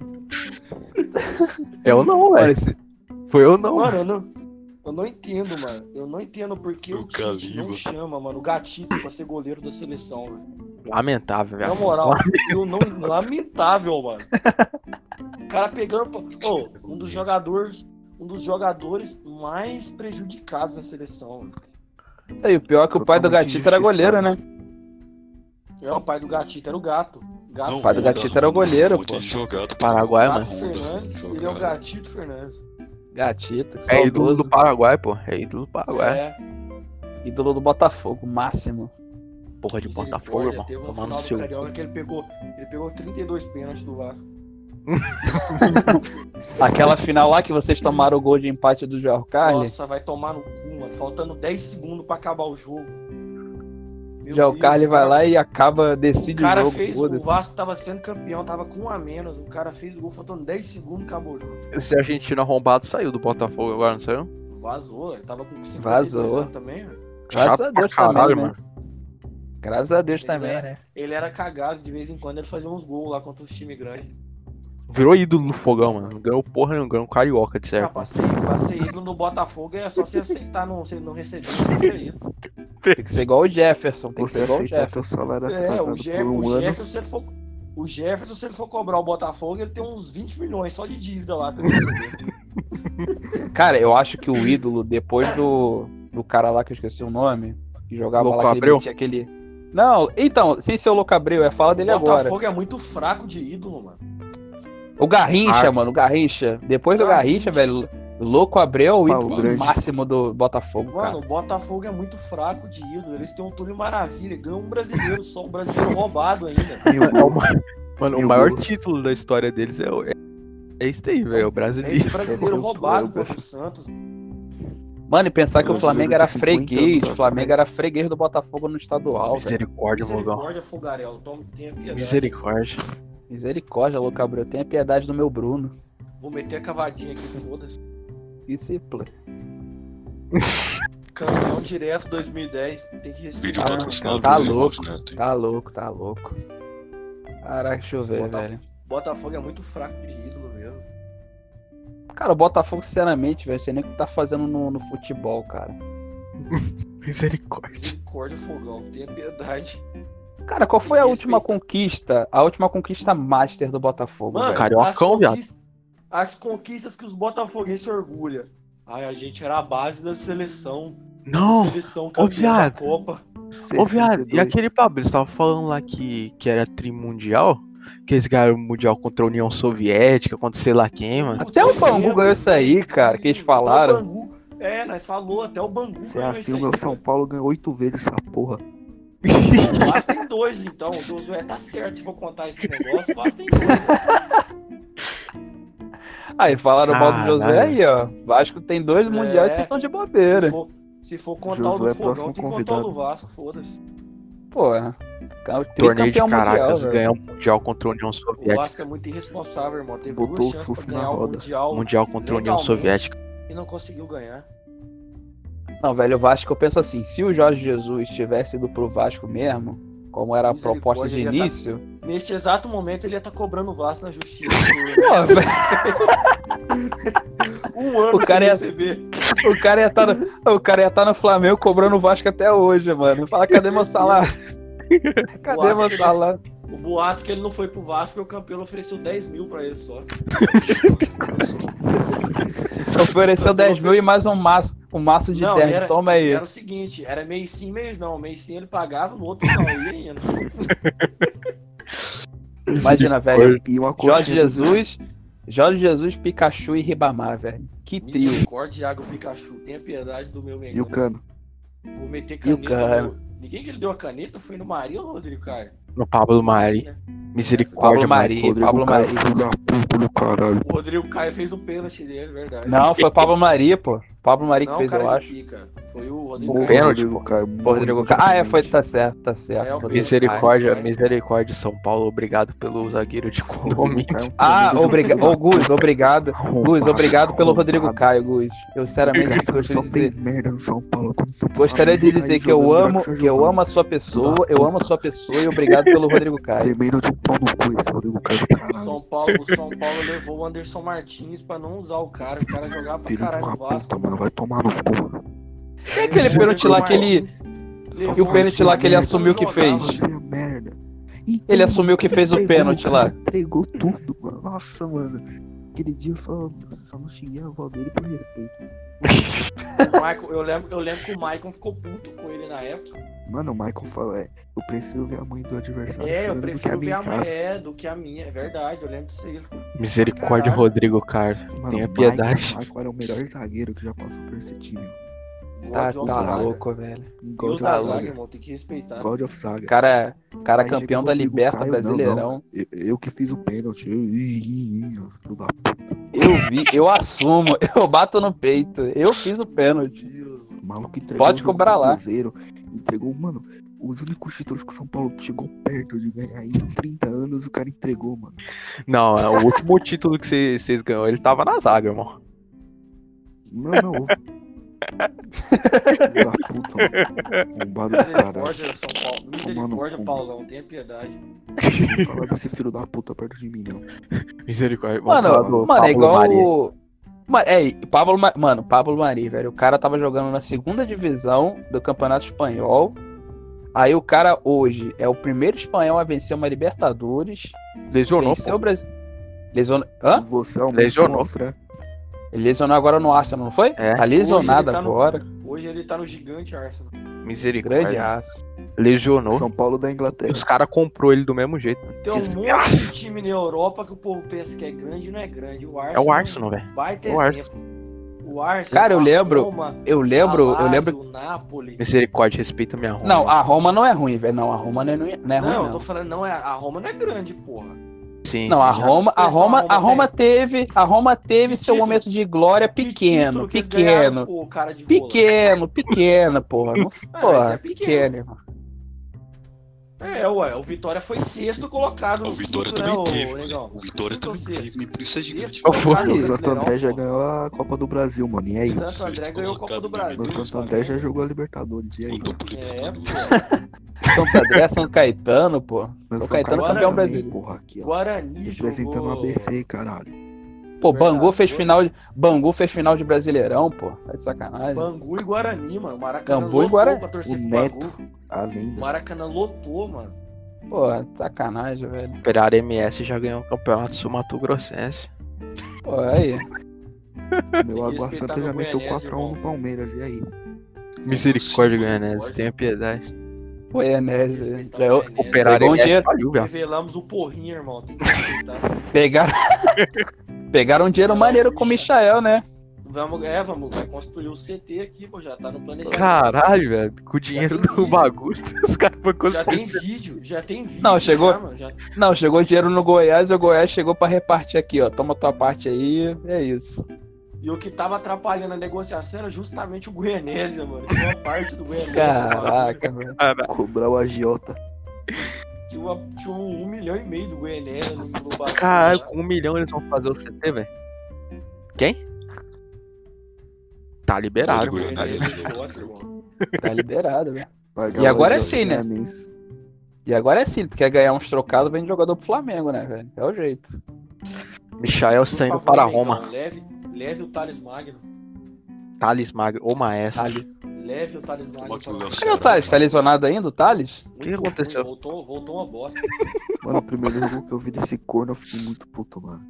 Eu não, Olha, velho. esse- Foi eu não. Mano, eu não, eu não entendo, mano. Eu não entendo porque o, O Tite não chama, mano, o Gatito pra ser goleiro da seleção, velho. Lamentável, velho. Na moral, eu não. Lamentável, mano. O cara pegando. Ô, um dos jogadores. Um dos jogadores mais prejudicados na seleção. velho. E o pior é que o pai do Gatito era goleiro, né? É, o pai do Gatito era o gato. Gato pai do Gatito era o goleiro, pô. jogado Paraguai, mano. Fernandes, ele é o. Gatito Fernandes. Gatito. É ídolo do Paraguai, pô. É ídolo do Paraguai. É, Ídolo do Botafogo, máximo. Porra de Botafogo, irmão. Teve um final do seu. Carioca que ele pegou, ele pegou 32 pênaltis do Vasco. <laughs> Aquela final lá que vocês tomaram o gol de empate do João Carlos. Nossa, vai tomar no cu, mano. Faltando 10 segundos pra acabar o jogo. Meu João Deus, Carlos vai lá e acaba, O decide o cara jogo. fez, o. Vasco tava sendo campeão, tava com um a menos. O cara fez o gol faltando 10 segundos e acabou o jogo. Esse argentino arrombado saiu do Botafogo agora, não saiu? Vazou, ele tava com 52 Vazou. anos também, velho. Graças Chato a Deus caralho, também, né? mano. Graças a Deus Ele também, era- né? Ele era cagado, de vez em quando ele fazia uns gols lá contra os times grandes. Virou ídolo no fogão, mano. Não ganhou porra nenhuma, ganhou um carioca, de Ah, certo. pra ser, pra ser ídolo no Botafogo é só você aceitar não, você não receber. Tem que ser igual o Jefferson. Tem que Você ser igual o Jefferson. É, o, por um o ano. Jefferson, se ele for. O Jefferson, se ele for cobrar o Botafogo, ele tem uns 20 milhões só de dívida lá pra ele. <laughs> Cara, eu acho que o ídolo, depois do, do cara lá que eu esqueci o nome, que jogava Louco lá, que aquele. Não, então, sem ser o Louco Abreu, eu ia falar dele o agora. Botafogo é muito fraco de ídolo, mano. O Garrincha, Ah. mano, o Garrincha. Depois do Garrincha. Garrincha, velho, o Louco Abreu o Grande. máximo do Botafogo, cara. Mano, o Botafogo é muito fraco de ídolo. Eles têm um Túlio Maravilha, ganham um brasileiro só, um brasileiro <laughs> roubado ainda. Mil É o Mano, maior título da história deles é, o- é, é esse daí, velho. O É esse brasileiro. brasileiro roubado contra o Santos. Mano, e pensar que o Flamengo era que 50 anos freguês, o. Flamengo era freguês do Botafogo no estadual, velho. Misericórdia, Mogão. Misericórdia, Fogarel. Misericórdia. Misericórdia, Louco Abreu. Tenha piedade do meu Bruno. Vou meter a cavadinha aqui, foda-se. Discípula. <laughs> Campeão direto 2010. Tem que respeitar. patrocinado tá irmãos louco. Hein? Tá louco, tá louco. Caraca, deixa eu ver, Botafogo. velho. Botafogo é muito fraco de ídolo mesmo. Cara, o Botafogo, sinceramente, velho, sei nem o que tá fazendo no, no futebol, cara. <laughs> Misericórdia. Misericórdia, fogão. Tenha piedade. Cara, qual foi a última conquista? A última conquista master do Botafogo, Mano, velho? Cariocão, viado. as conquistas que os botafoguenses se orgulham. Ai, a gente era a base da seleção. Não! Seleção campeã da viado. Copa. Ô, viado, e 62. aquele Pablo, eles estavam falando lá que, que era trimundial? Que eles ganharam o Mundial contra a União Soviética, contra sei lá quem, mano. Até o Bangu ganhou isso aí, cara, que eles Até o falaram. Bangu. É, nós falou, até o Bangu Se é ganhou assim, isso o aí. meu São Paulo ganhou oito vezes essa porra. <laughs> O Vasco tem dois, então. O Josué tá certo se for contar esse negócio. O Vasco tem dois. Aí falaram mal do. José aí, ó. Vasco tem dois mundiais que estão de bobeira. Se for, se for contar o Josué do Fogão, próximo tem que contar o do. Vasco, foda-se. Pô, é. Torneio de mundial, Caracas, velho. ganhar o Mundial contra a União O Soviética. Vasco é muito irresponsável, irmão. Teve Botou duas o chances pra ganhar o. Mundial Mundial contra a União. Soviética. e não conseguiu ganhar. Não, velho, o Vasco, eu penso assim, se o Jorge Jesus tivesse ido pro Vasco mesmo, como era a proposta de ia início, Neste exato momento, ele ia estar cobrando o Vasco na justiça. <laughs> Velho, <laughs> um ano O cara ia- receber. o cara ia estar no, estar no Flamengo cobrando o Vasco até hoje, mano. Fala, cadê meu salário? <laughs> Cadê meu salário? O boato que ele não foi pro Vasco porque o Campelo ofereceu 10 mil pra ele só. <laughs> Ofereceu 10 mil e mais um maço, um maço de Não, era- Toma aí. Era o seguinte, era mês sim, mês não. Mês sim ele pagava, no outro não, ia indo. <laughs> Imagina, velho. E uma Jorge coisa Jesus, Jorge Jesus, Pikachu e Ribamar, velho. Que trio. Misericórdia, Iago Pikachu. Tenha piedade do meu E o Mengão. Cano. Vou meter E o caneta. Ninguém que ele deu a caneta foi no Maria ou no Rodrigo Caio? No Pablo Mari. Misericórdia, Pablo. Mari, Rodrigo Pablo Caio, Mari. filho da puta do caralho. O Rodrigo Caio fez o pênalti dele, verdade. Não, foi Pablo Mari, pô. Pablo Mari que fez, cara eu acho. pica. Foi o Rodrigo O Bom, Caio. pênalti, Rodrigo Caio, Pô, Rodrigo Caio. Ah, é, foi, tá certo, tá certo. É, Misericórdia, Caio. misericórdia, São Paulo. Obrigado pelo zagueiro de condomínio. Caio Ah, obrigado. Ô, Gus, obrigado. Gus, obrigado pelo Rodrigo. Caio, Gus. Eu, sinceramente, gostaria de dizer. merda São Paulo Gostaria de Flamengo, dizer que eu amo, Draxler que eu amo a sua pessoa, eu amo a sua pessoa e obrigado pelo Rodrigo Caio. Tremendo de um pau no cu esse Rodrigo Caio caralho. São Paulo, o São Paulo levou o Anderson Martins pra não usar o cara. O cara jogava pra caralho no Vasco. Mano. Vai tomar no cu, mano. E aquele pênalti lá que ele. E o pênalti lá que ele assumiu que fez? Merda. Ele assumiu que fez o pênalti lá. Entregou tudo, mano. Nossa, mano. Aquele dia eu só, só não xinguei a avó dele por respeito. <laughs> Michael- eu, lembro, eu lembro que o Maicon ficou puto com ele na época. Mano, o Michael falou, é, eu prefiro ver a mãe do adversário É, eu chorando do que a prefiro ver minha a mãe é, do que a minha. É verdade, eu lembro disso aí. Misericórdia, Caralho. Rodrigo Carlos. Mano, Tenha piedade. Michael, o Michael era o melhor zagueiro que já passou por esse time. Tá, tá Saga. louco, velho. God of zaga, Saga. irmão, tem que respeitar. God of Saga. Cara, cara Aí campeão da Liberta Caio, não, Brasileirão. Eu, eu que fiz o pênalti. Eu. Eu vi, eu assumo, <laughs> eu bato no peito. Eu fiz o pênalti. Pode cobrar lá. Cruzeiro, entregou, mano, os únicos títulos que o São Paulo chegou perto de ganhar em 30 anos, o cara entregou, mano. Não, é o último <laughs> título que cê- vocês ganhou, ele tava na zaga, irmão. Não, não. Filho da puta, mano. Bombado do cara. Misericórdia, São Paulo. Misericórdia. Paulão, tenha piedade. Não fala desse filho da puta perto de mim, não. Misericórdia. Mano, do mano, é igual. Mano, é, Pablo, Ma- mano, Pablo Mari, velho. O cara tava jogando na segunda divisão do Campeonato Espanhol. Aí o cara hoje é o primeiro espanhol a vencer uma Libertadores. Lesionou, venceu pô. o Brasil. Lesionou. Hã? Você é um Lesionou. sofre. Ele lesionou agora no Arsenal, não foi? É. Tá lesionado Hoje tá no- agora. Hoje ele tá no gigante Arsenal. Grande Misericórdia. Aço. Lesionou. São Paulo da E Inglaterra. os caras comprou ele do mesmo jeito. Tem um monte Desgraça. de time na Europa que o povo pensa que é grande e não é grande. O É Arsenal, o Arsenal, velho. Baita É o exemplo. O Arsenal. Cara, eu lembro- Roma, Eu lembro, eu lembro. O Napoli. Misericórdia, respeita minha Roma. Não, a Roma não é ruim, velho. Não, a Roma não é, não é ruim, Não, eu não. tô falando, não é. A Roma não é grande, porra. Sim, Não, sim, a. Roma, a Roma, a Roma a Roma teve, a Roma teve Que seu título? momento de glória Que pequeno, eles ganharam, pequeno, pô, cara de pequeno, pequeno, porra. <laughs> Não, Ah, porra, mas é pequeno. pequeno, irmão. É, ué, o Vitória foi sexto colocado O no Vitória também né, teve. ô, negão? O Vitória também sexto? teve, por isso é gigante. O Santo André já ganhou a Copa do Brasil, mano. E aí? O Santo Sexto André ganhou a Copa do Brasil. O Santo André já jogou a Libertadores. E aí? É, Libertadores. pô. <laughs> Santo André, São Caetano, pô. São Caetano campeão brasileiro. Porra, aqui, ó. Guarani Representando o. ABC, caralho. Pô, Bangu fez final, de- Bangu fez final de Brasileirão, pô. Tá de sacanagem. Bangu e Guarani, mano. Maracanã Bangu e lotou Guarani. pra torcer O Neto. Bangu. A lenda. Maracanã lotou, mano. Pô, sacanagem, velho. Operário MS já ganhou o campeonato sul-mato grossense. Pô, aí. <laughs> Meu Água Santa já meteu Goianese, 4x1 irmão. no Palmeiras. E aí? Misericórdia, Goianese. Tenha piedade. Pô, Enés. Respeitar ganhou- o Goianese. Operário Pegou um MS dinheiro. faliu, velho. Revelamos o porrinho, irmão. Tem que <laughs> respeitar. Pegaram. <laughs> Pegaram um dinheiro maneiro com o Michael, né? vamos, é, vamos, vai construir o CT aqui, pô. Já tá no planejamento. Caralho, velho. Com o dinheiro do vídeo. bagulho, <laughs> os caras vão Já tem construir. vídeo, já tem vídeo. Não, chegou- já, mano, já- Não, chegou dinheiro no Goiás e o Goiás chegou pra repartir aqui, ó. Toma tua parte aí, é isso. E o que tava atrapalhando a negociação era justamente o Goianésia, mano. Uma parte do Goianésia. Caraca, velho. Cobrar o agiota. Tinha, uma, tinha um, um milhão e meio do Goianésia no. Caralho, com um milhão eles vão fazer o CT, velho. Quem? Tá liberado. Tá liberado. Tá liberado, velho. Pagar E agora é sim, né? E agora é sim, tu quer ganhar uns trocados, vem de jogador pro Flamengo, né, velho? É o jeito. Michael está indo para Roma. Leve, leve o Thales Magno. Thales Magno, o maestro. Ali. Leve o Thales Magno. O Cadê o Thales? Tá lesionado ainda, o Thales? Muito que aconteceu? ruim, Voltou, voltou uma bosta. <laughs> Mano, o primeiro jogo que eu vi desse corno, eu fiquei muito puto, mano.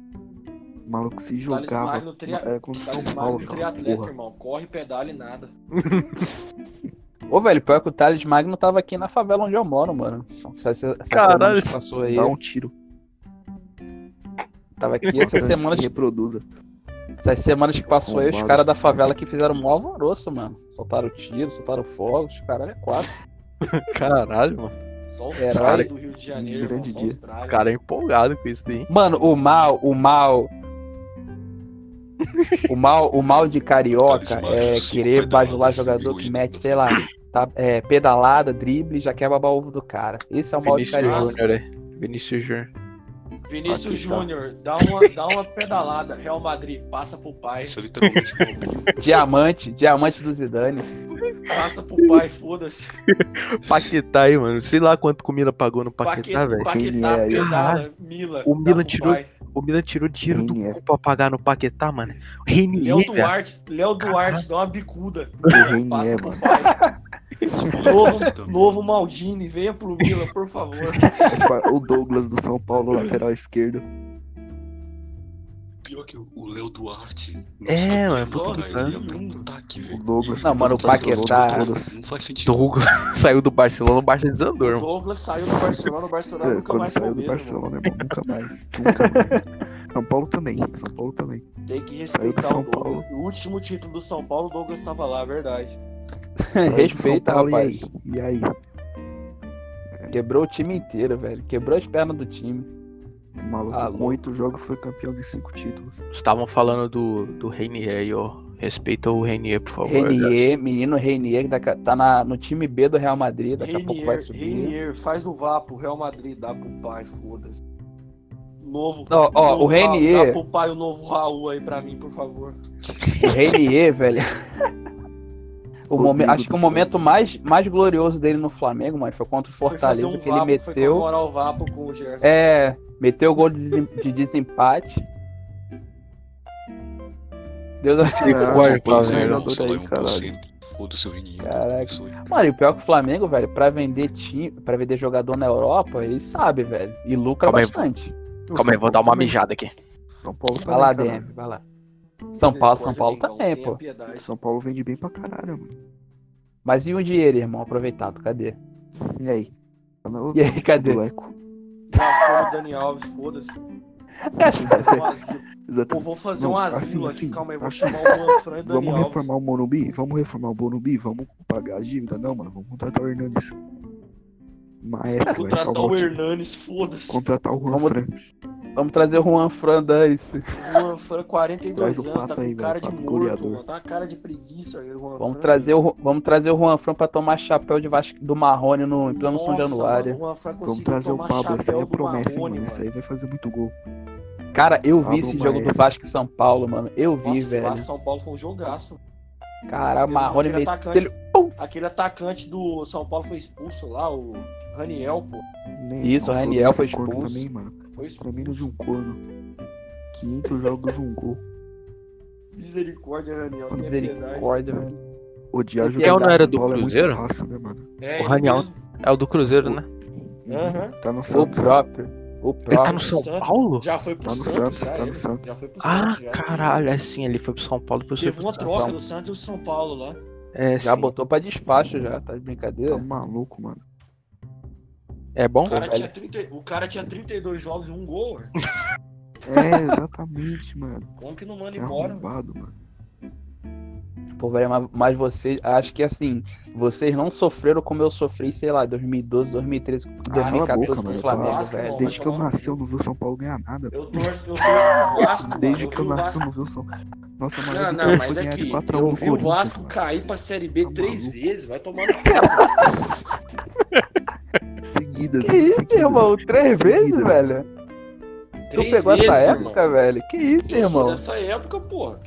O maluco se Thales jogava. Magno, tria... É com o São Paulo, Magno cara. triatleta, Porra. irmão. Corre, pedala e nada. <laughs> Ô, velho, pior que o Thales Magno tava aqui na favela onde eu moro, mano. Essa, essa Caralho. passou aí. Dá um tiro. Tava aqui essa semana, que reproduza. Essas semanas que passou aí, os caras da favela que fizeram um alvoroço, mano. Soltaram tiro, soltaram fogos, caralho, é quatro. <laughs> Caralho, mano. Só os caras hora- do Rio de Janeiro, Grande irmão. Dia. os. O cara é empolgado com isso daí. Mano, o mal, o mal. O mal, o mal de carioca é querer bajular jogador que mete, sei lá, tá, é, pedalada, drible, já quer babar o ovo do cara. Esse é o mal de Vinícius carioca. Júnior, é. Vinícius Júnior. Vinícius Aqui tá. Júnior, dá uma, dá uma pedalada. Real Madrid, passa pro pai. Isso é literalmente Diamante, diamante do Zidane. Passa pro pai, foda-se. Paquetá aí, mano. Sei lá quanto Milan pagou no Paquetá, velho. Paquetá, é? pedala, Mila. O Milan pro tirou- pai. O Milan tirou dinheiro do é? cu pra pagar no Paquetá, mano. Reinier, Léo. Duarte, Léo Duarte, dá uma bicuda. Reinier, Passa pro mano. pai. Novo, novo Maldini, venha pro Milan, por favor. O Douglas do São Paulo, lateral esquerdo. Pior que o o Léo Duarte. É, mano, jogar, puta que ataque, O. Douglas. Não, mano, o Paquetá-. Não faz sentido. Douglas <laughs> saiu do Barcelona, o Barça desandou, O irmão. Douglas saiu do Barcelona, o Barcelona É, nunca quando mais saiu o do. Barcelona, irmão, nunca mais. Nunca mais. São Paulo também. São Paulo também. Tem que Saiu do respeitar São o Douglas. O último título do São Paulo, o Douglas estava lá, verdade. <laughs> Respeita, São Paulo, rapaz. E aí? E aí? Quebrou o time inteiro, velho. Quebrou as pernas do time. O maluco Ah, com oito jogos foi campeão de cinco títulos. Estavam falando do, do Reinier aí, ó. Respeita o Reinier, por favor. Renier, menino Renier, da- tá na, no time B do Real Madrid, daqui a pouco vai Reinier, subir. Reinier, faz o Vapo, Real Madrid, dá pro pai, foda-se. Novo. Ó, ó, novo o Reinier- Raul, Dá pro pai o novo Raul aí pra mim, por favor. O Renier, velho. <laughs> O momen- acho que o momento mais, mais glorioso dele no Flamengo, mano, foi contra o Foi Fortaleza, um que ele Vapo, foi meteu. comemorar o Vapo com o Gerson. É, meteu o gol de, de desempate. Deus Misericórdia, pra pô, velho. jogador Só aí, vai 1%. caralho. Foda-se o Reninho. Caraca. Aí. Mano, e o pior é que o Flamengo, velho, pra vender time, para vender jogador na Europa, ele sabe, velho. E lucra Calma aí, bastante. O Calma aí, vou dar uma mijada aqui. São Paulo Vai lá. DM, vai lá. São Paulo, São Paulo também, pô. piedade. São Paulo vende bem pra caralho, mano. Mas e o dinheiro, irmão, aproveitado? Cadê? E aí? Tá E aí, cadê? Moleco. Gastou o Dani Alves, foda-se. <laughs> Fazer um asilo. Pô, Exatamente. vou fazer um assim, asilo aqui, assim, calma aí, vou assim. chamar o Juan Fran e Dani Vamos Alves. reformar o Monubi? Vamos reformar o Monubi? Vamos pagar a dívida? Não, mano. Vamos contratar o Hernandes. Maestro, Contratar o. Hernanes, foda-se. Contratar o Juan Vamos- Fran. Vamos trazer o Juan Fran Dance. Juan Fran, 42 Traz o anos, tá com aí, cara velho, de morto, goleador. mano. Tá com cara de preguiça aí, o Juan Vamos Fran. trazer, o, vamos trazer o Juan Fran pra tomar chapéu de Vasco, do Marrone no, em pleno São Nossa, Januário. mano, o Juan Fran Vamos trazer o Pablo. Esse aí é promessa, Marrone, mano. Esse aí vai fazer muito gol. Cara, eu vi Pablo esse jogo do. Vasco e São Paulo, mano. Eu vi, Nossa, velho. São Paulo foi um jogaço. Cara, Marrone aquele meteu. atacante, ele- aquele atacante do São Paulo foi expulso lá, o Raniel, pô. Nem- Isso, o Raniel foi expulso. também, mano. Foi Pra vi um corno. 500 jogos, um gol. Misericórdia, Raniel. Misericórdia, velho. Odiar Esse jogador não era do é Cruzeiro? fácil, né, mano? É, O Raniel. É o do Cruzeiro, né? Aham. Tá no O Santos. próprio. O Ele tá próprio. no São Santos. Paulo? Já foi pro Tá no Santos, Santos, já, tá no. Santos. Já foi pro Ah, Santos, já. caralho. É sim, ele foi pro São Paulo, Teve uma troca do Santos e o São Paulo lá. É, Já sim. botou pra despacho já, tá de Tá brincadeira? maluco, mano. É bom? O cara, tinha 30, o cara tinha 32 jogos e um gol, ué. É, exatamente, mano. Como que não manda Que embora? arrombado, mano. Velho, mas, mas vocês, acho que assim, vocês não sofreram como eu sofri, sei lá, 2012, 2013, Cala a 2014 boca, com mano. o Flamengo, Vasco, velho. irmão. Desde que eu nasci, eu não vi o São Paulo ganhar nada. Eu torço, eu torço Vasco, mano. Desde que eu nasci, eu não vi o São Nossa, maior Não, não, mas é que 4 a 1 eu vi o Vasco mano. cair pra Série B Tá três maluco. vezes. Vai tomar no cu. <laughs> Seguidas, Que isso, seguidas. irmão? Três vezes, Seguidas. velho? Tu pegou vezes, essa irmão. época, velho? Que isso, Eu sou irmão? dessa época, porra.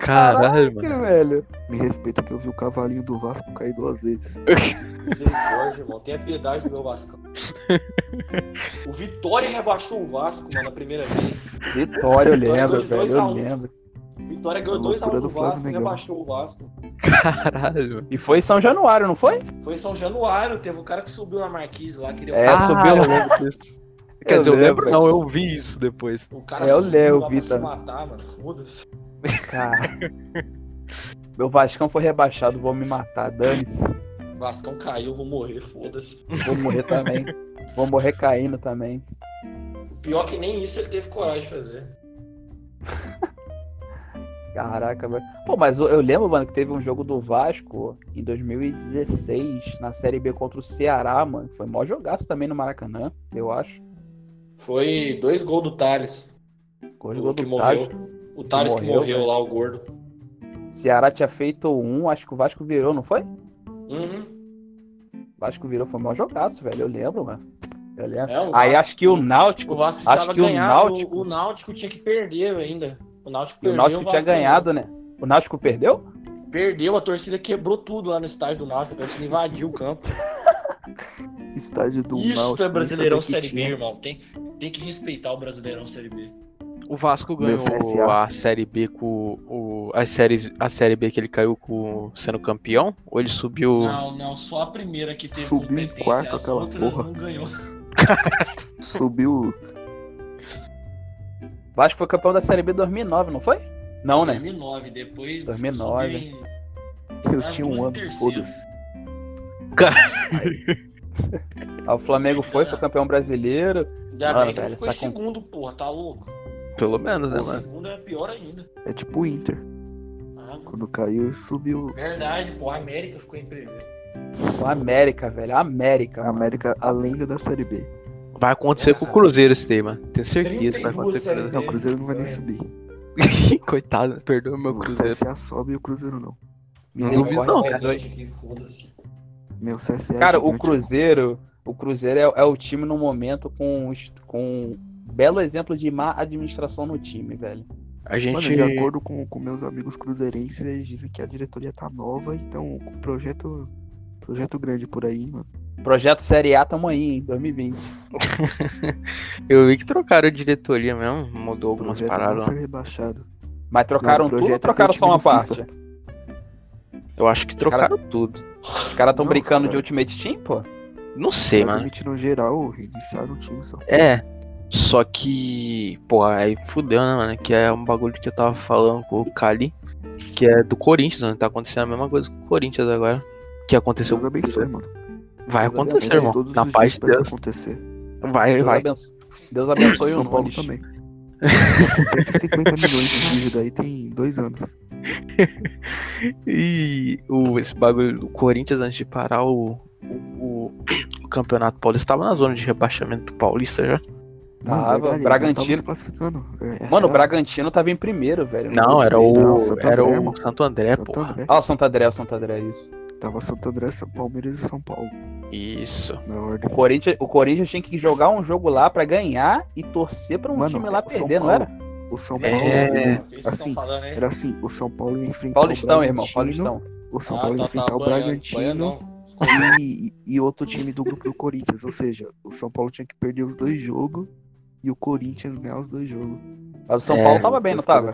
Caralho, mano. Que, velho? Me respeita que eu vi o cavalinho do Vasco cair duas vezes. Misericórdia, irmão. Tenha piedade do meu Vasco. O Vitória rebaixou o Vasco, mano, na primeira vez. Vitória, eu lembro, velho, eu lembro. Vitória ganhou A 2x1 loucura do Vasco e Flamengo. rebaixou o Vasco. Caralho, mano. E foi em São Januário, não foi? Foi em São Januário, teve um cara que subiu na Marquise lá, queria É, ah, subiu- eu lembro disso. Quer Eu dizer, eu lembro lembro. não, eu vi isso depois. O cara É, eu subiu lembro, lá pra se matar, mano. Foda-se. Cara. Meu Vascão foi rebaixado, vou me matar, dane-se. Vascão caiu, vou morrer, foda-se. Vou morrer também. Vou morrer caindo também. O pior é que nem isso ele teve coragem de fazer. <laughs> Caraca, velho. Pô, mas eu, eu lembro, mano, que teve um jogo do Vasco em 2016, na Série B contra o Ceará, mano. Foi mó jogaço também no Maracanã, eu acho. Foi dois gols do Thales. Gol de O gol que do morreu. O O Thales que morreu, morreu velho. lá, o gordo. Ceará tinha feito um, acho que o Vasco virou, não foi? Uhum. Vasco virou, foi um jogaço, velho. Eu lembro, mano. Eu lembro. É, o Aí Vasco- acho que o Náutico. O Vasco Acho precisava que o ganhar. Náutico- O, o Náutico tinha que perder ainda. O Náutico e o perdeu. Náutico tinha Vasco ganhado, né? O Náutico perdeu? ganhou. Perdeu, a torcida quebrou tudo lá no estádio do Náutico. A torcida invadiu o campo. <laughs> Estádio do Isso Náutico, é nem Brasileirão sabia que Série B, tinha. irmão. Tem, tem que respeitar o Brasileirão Série B. O Vasco ganhou a Série B com o. A série, a série B que ele caiu com sendo campeão? Ou ele subiu. Não, não, só a primeira que teve Subiu em competência. quarto as aquela outras porra. não ganhou. <laughs> <laughs> Subiu. Vasco foi campeão da Série B 2009, não foi? Não, né? 2009, depois 2009. subiu em- Eu tinha um ano, foda-se. Aí <laughs> o Flamengo foi, foi campeão brasileiro. Ainda Mano, bem que velho, ficou em com- segundo, porra, tá louco? Pelo menos, né, O mano? segundo é pior ainda. É tipo o Inter. Ah, Quando caiu, subiu. verdade, pô, a América ficou em primeiro. O América, velho. A América. A. América, a lenda da Série B. Vai acontecer com o Cruzeiro esse tema. Tenho certeza que vai 32 acontecer com o Série Não, o. Cruzeiro não vai nem É. subir. Cruzeiro. <laughs> Coitado, perdoa meu O Cruzeiro. CSA sobe e o Cruzeiro não. Não duvido não, é cara. doido. Aqui, foda-se. Meu CSA. é Cara, o gigante, Cruzeiro. O Cruzeiro é, é o time no momento com, com belo exemplo de má administração no time, velho. A gente. Mano, de acordo com, com meus amigos cruzeirenses, eles dizem que a diretoria tá nova, então com projeto, projeto grande por aí, mano. Projeto Série A tamo aí, em 2020. <laughs> Eu vi que trocaram a diretoria mesmo. Mudou algumas projeto paradas lá. ser rebaixado. Mas trocaram Não, o tudo ou trocaram só uma parte? FIFA. Eu acho que trocaram tudo. Os caras tão Não, brincando cara. de Ultimate Team, pô? Não sei, Mas mano. demitiram geral, reiniciaram o time só. É. Só que, pô, aí fudeu, né, mano? Que é um bagulho que eu tava falando com o Kali, que é do Corinthians, né? Tá acontecendo a mesma coisa com o Corinthians agora. Que aconteceu Deus o abençoe, mano. Vai Deus acontecer, irmão. Na paz de vai Deus. acontecer. Vai, Deus, vai. abençoe, Deus abençoe <laughs> o São Paulo Nunes. também. 150 milhões de dívida aí tem dois anos. <laughs> E o, esse bagulho do Corinthians, antes de parar o, o, o Campeonato Paulista, tava na zona de rebaixamento do Paulista já. Tava, ele Bragantino. Tava. É, Mano, o é, Bragantino tava em primeiro, velho. Não, era Não, o. Santo Era André, o mano. Santo André, Santo pô. André. Ah, o Santo André, o Santo André, isso. Tava Santo André, São Palmeiras e São Paulo. Isso. O. Corinthians, o Corinthians tinha que jogar um jogo lá pra ganhar e torcer pra um Mano, time lá é o São perder, não Paulo. era? O São Paulo. É. o assim, estão falando? Era assim, o São Paulo ia enfrentar Paulistão, o irmão, Paulistão. O São Ah, Paulo ia tá, enfrentar tá, o banhando, Bragantino banhando. e, e outro time do grupo do Corinthians. Ou seja, o São Paulo tinha que perder os dois jogos e o Corinthians ganhar os dois jogos. Mas o São É, Paulo tava bem, não tava?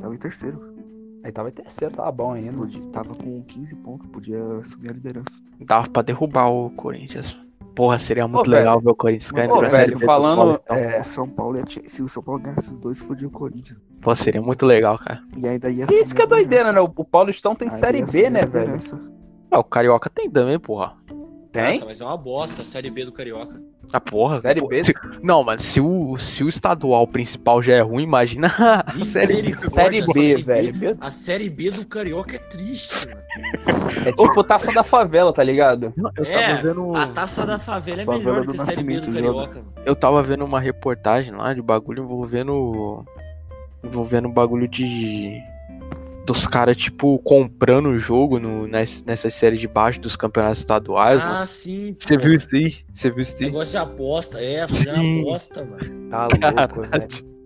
Tava em terceiro. Aí tava em terceiro, tava bom ainda. Podia- Tava com 15 pontos, podia assumir a liderança. Dava pra derrubar o Corinthians. Porra, seria muito Ô, legal velho. ver o Corinthians ganhando Ô, velho, Série falando. É, O São Paulo ia te- se o São Paulo ganhasse os dois, fodia o Corinthians. Pô, seria muito legal, cara. E ainda ia isso que é doideira, né? O Paulistão tem. Série Aí ia B, né, velho? Ah, o Carioca tem também, porra. Tem? Nossa, mas é uma bosta a Série B do Carioca. Ah, porra. Série B? se- Não, mas se o, se o estadual principal já é ruim, imagina <laughs> a série B. Série a B, velho. A Série B do Carioca é triste, mano. É tipo taça da favela, tá ligado? Eu É, tava vendo. A taça da favela é Favela melhor do que a Série B do Carioca. mano. Eu tava vendo uma reportagem lá de bagulho envolvendo. Envolvendo bagulho de. Dos caras, tipo, comprando o jogo no, ness- nessa série de baixo dos campeonatos estaduais, mano. Ah, sim. Você pô. viu isso aí? Você viu isso aí? Negócio de aposta, é, fazendo Sim. aposta, mano. Tá louco, velho.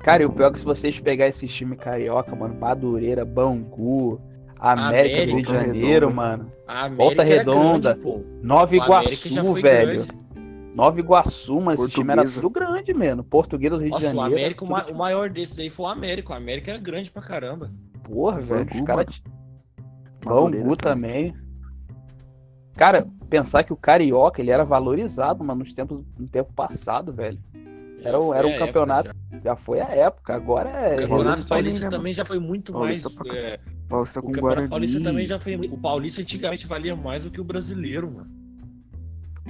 Cara, e o pior é que se vocês pegar esses times carioca, mano, Madureira, Bangu, América, do Rio de Janeiro, Redonda. mano. Volta América era Redonda. grande, pô. Nova América Iguaçu, velho. grande. Nova Iguaçu, mano, esse time era tudo grande, mano. Portuguesa do Rio de Nossa, o Janeiro. América, o, tudo- ma- o maior desses aí foi o América. O América era grande pra caramba. Porra, velho. Os caras. Bangu também. Cara, pensar que o Carioca, ele era valorizado, mano, nos tempos, no tempo passado, velho. Era um- Já era um a época, campeonato já. Já foi a época, agora é. O Paulista Campeonato Paulista né, mano? também já foi muito Paulista mais. pra é, Paulista o com Campeonato Guarani. Paulista também já foi. O Paulista antigamente valia mais do que o brasileiro, mano.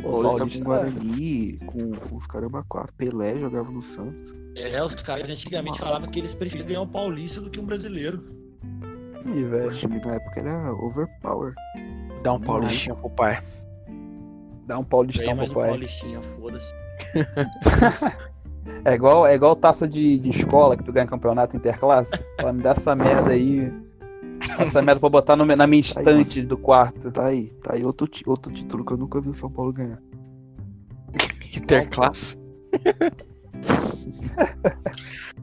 Paulista Paulista, com Guarani, com, com os caramba quatro. Pelé jogava no Santos. É, os caras antigamente falavam que eles preferiam ganhar um paulista do que um brasileiro. Ih, O velho. time na época era overpower. Dá um paulistinho pro pai. Dá um paulistão pro um pai. paulistinha, foda-se. <laughs> É igual, é igual taça de, de escola que tu ganha campeonato interclasse. Fala, me dá essa merda aí. <laughs> Essa merda pra botar no- na minha estante do quarto. Tá aí, tá aí outro, outro título que eu nunca vi o São Paulo ganhar. Interclasse.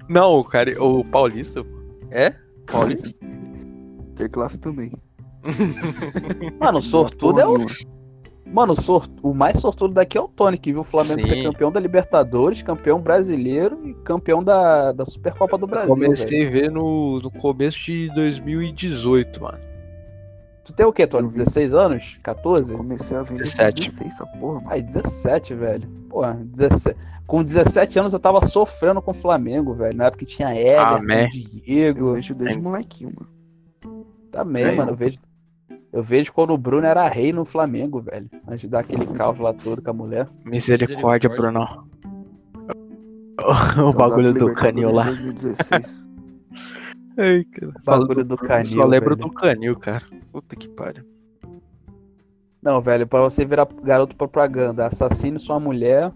Não, o cara, o Paulista. É? Paulista? Interclasse também. <laughs> <laughs> Mano, o sortudo é o. Mano, o, sort... o mais sortudo daqui é o Tony, que viu o Flamengo Sim. ser campeão da Libertadores, campeão brasileiro e campeão da, da Supercopa do Brasil. Comecei a ver no, no começo de 2018, mano. Tu tem o quê, Tony? 16 anos? 14? Comecei a vender 17. 16 essa porra. Ai, 17, velho. Porra, 17... com 17 anos eu tava sofrendo com o Flamengo, velho. Na época que tinha Amém. Eu Diego. vejo desde molequinho, mano. Também, É, mano. eu- Eu vejo... eu vejo quando o Bruno era rei no Flamengo, velho. Antes de dar aquele caos lá todo com a mulher. Misericórdia, Misericórdia. Brunão. <laughs> O bagulho do canil lá. 2016. <laughs> Ai, cara. O bagulho do canil. Só lembro velho. do canil, cara. Puta que pariu. Não, velho, pra você virar garoto propaganda, assassine sua mulher,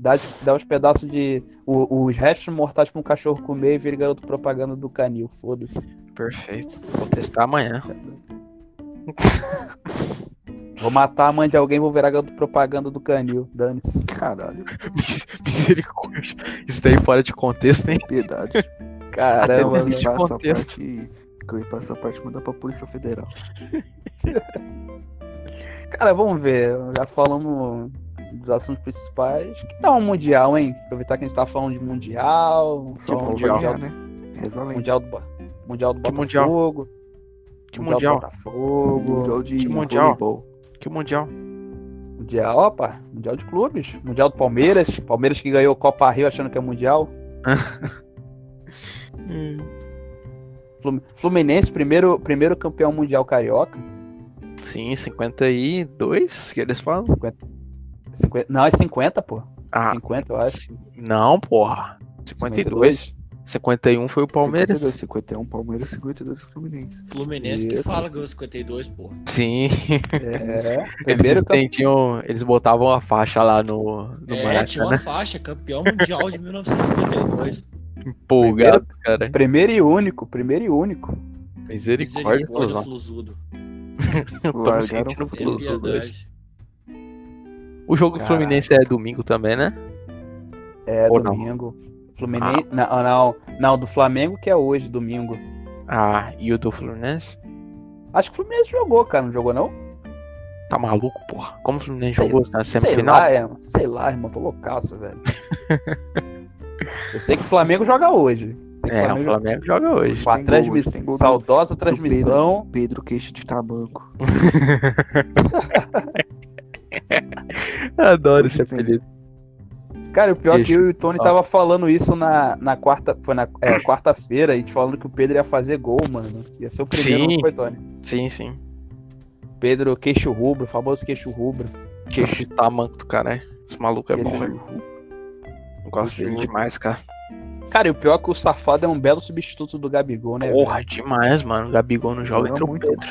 dá, dá os pedaços de. o- os restos mortais pra um cachorro comer e vire garoto propaganda do canil. Foda-se. Perfeito. Vou testar amanhã. Vou matar a mãe de alguém vou virar garoto propaganda do canil. Dane-se. Caralho, Misericórdia. Isso daí fora de contexto, hein? piedade. Caramba, Até velho. de Clipar essa contexto. parte. Clipar essa parte e mandar pra Polícia Federal. <laughs> Cara, vamos ver. Já falamos dos assuntos principais. Que tal um mundial, hein? Aproveitar que a gente tá falando de mundial. Um Paulo mundial. ganhar, né? Mundial do, mundial do Que mundial? Que mundial? mundial? Do Botafogo. Mundial de Que mundial? Que mundial? Mundial, opa, Mundial de Clubes. Mundial do Palmeiras. Palmeiras que ganhou Copa Rio achando que é Mundial. <laughs> Flum- Fluminense, primeiro, primeiro campeão mundial carioca. Sim, 52 que eles falam. 50, 50 não, é 50, pô. Ah, 50, eu acho. não, porra. 52. 51 foi o Palmeiras. 52, 51 Palmeiras, 52 Fluminense. Fluminense que Isso. fala ganhou 52, porra. Sim. É. Eles Primeiro estendiam, eles botavam a faixa lá no, no É, tinha uma Maracanã. faixa, campeão mundial de 1952. Empolgado, cara. Primeiro e único, primeiro e único. Misericórdia, Misericórdia. Flusudo. <laughs> Largaram sentindo o Sem Flusudo. O jogo do. Fluminense é domingo também, né? É, Ou não? Fluminense. Não, não, não, do Flamengo que é hoje, domingo. Ah, e o do Fluminense? Acho que o Fluminense jogou, cara, não jogou não? Tá maluco, porra? Como o Fluminense Sei- jogou na Sei semifinal? lá, é, sei lá, irmão, tô loucaço, velho. <laughs> Eu sei que o Flamengo joga hoje. Sei que É, o Flamengo Flamengo joga hoje. Com a Tem gol, transmiss- tem gol do- saudosa transmissão. Pedro Queixo de Tabanco. <laughs> <laughs> Adoro esse Tem. apelido. Cara, o pior é que eu e o Tony Ó. tava falando isso na, na quarta. Foi na é, quarta-feira, a gente falando que o Pedro ia fazer gol, mano. Ia ser o primeiro, Sim. não foi, Tony? Sim, sim. Pedro queixo rubro, famoso queixo rubro. Queixo de tamanco do caralho. Esse maluco é bom, Queixo- velho. Gosto dele demais, cara. Cara, e o pior é que o Safado é um belo substituto do Gabigol, né? velho? Porra, demais, mano. O Gabigol não joga Joga entre o muito. Pedro.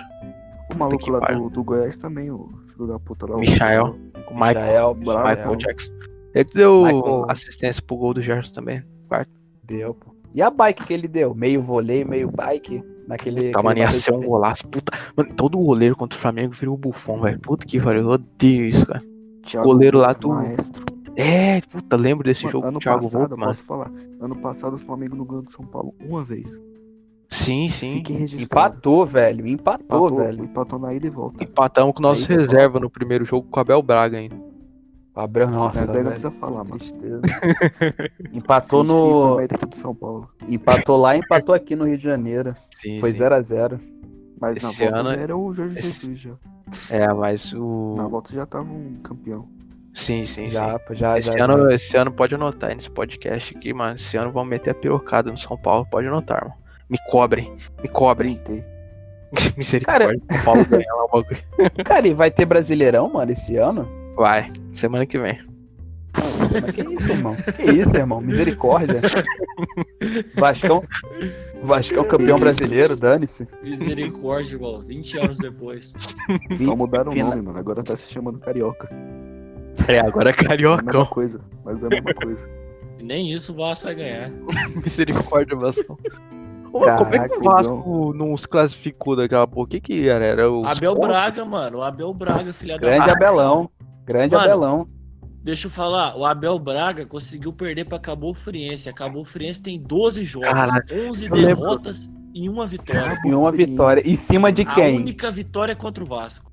O maluco lá do, do Goiás também, o filho da puta lá. o- Michael. O Michael, Michael, Bravo, Michael Michael Jackson. Ele deu Michael- assistência pro gol do Gerson também. Quarto. deu, pô. E a bike que ele deu? Meio voleio, meio bike? Naquele. Tá, mano, ia ser um golaço. Puta. Mano, todo goleiro contra o Flamengo virou bufão, velho. Puta que pariu. Eu odeio isso, cara. Thiago goleiro lá do- Maestro. É, puta, lembro desse Mano, jogo ano Thiago passado, Volpe, eu mano. posso falar. Ano passado o Flamengo não ganhou do São Paulo uma vez. Sim, sim. Empatou, velho. Empatou, Empatou, velho. empatou na ida e volta. Empatamos com nossos Aí, reserva no primeiro jogo com o Abel Braga ainda. Abreu, nossa, daí não precisa falar, mano. <laughs> Empatou no. do São Paulo. Empatou lá e empatou aqui no Rio de Janeiro. Sim, Foi sim. 0x0. Mas na Esse volta ano- já era o Jorge esse- Jesus já. É, mas o. Na volta já tava um campeão. Sim, sim, sim. Já, pô, já, Esse já, ano, já. esse ano pode anotar aí nesse podcast aqui, mano. Esse ano vamos meter a pirocada no São Paulo. Pode anotar, mano. Me cobrem. Me cobrem. Printei. <laughs> Misericórdia. São Paulo ganha lá o bagulho. <laughs> Cara, e vai ter Brasileirão, mano, esse ano? Vai. Semana que vem. Mas que isso, irmão? Que isso, irmão? Misericórdia. Vascão. Vascão campeão brasileiro, dane-se. Misericórdia, irmão. 20 anos depois. Só mudaram o nome, mano. Agora tá se chamando Carioca. É, agora é É a mesma coisa, mas é a mesma coisa. Nem isso o Vasco vai ganhar. <laughs> Misericórdia, Vasco. Ô, como é que Caraca, o Vasco não se classificou daquela porra? O que que era? Era o Abel? Braga, mano. O Abel Braga, filha da Grande. Abelão. Grande Mano, Abelão. Deixa eu falar, o Abel Braga conseguiu perder pra Cabo Friense. A Cabo Friense tem 12 jogos, Caraca, 11 eu lembro. derrotas e uma vitória. E uma vitória. Em cima de A quem? única vitória é contra o Vasco.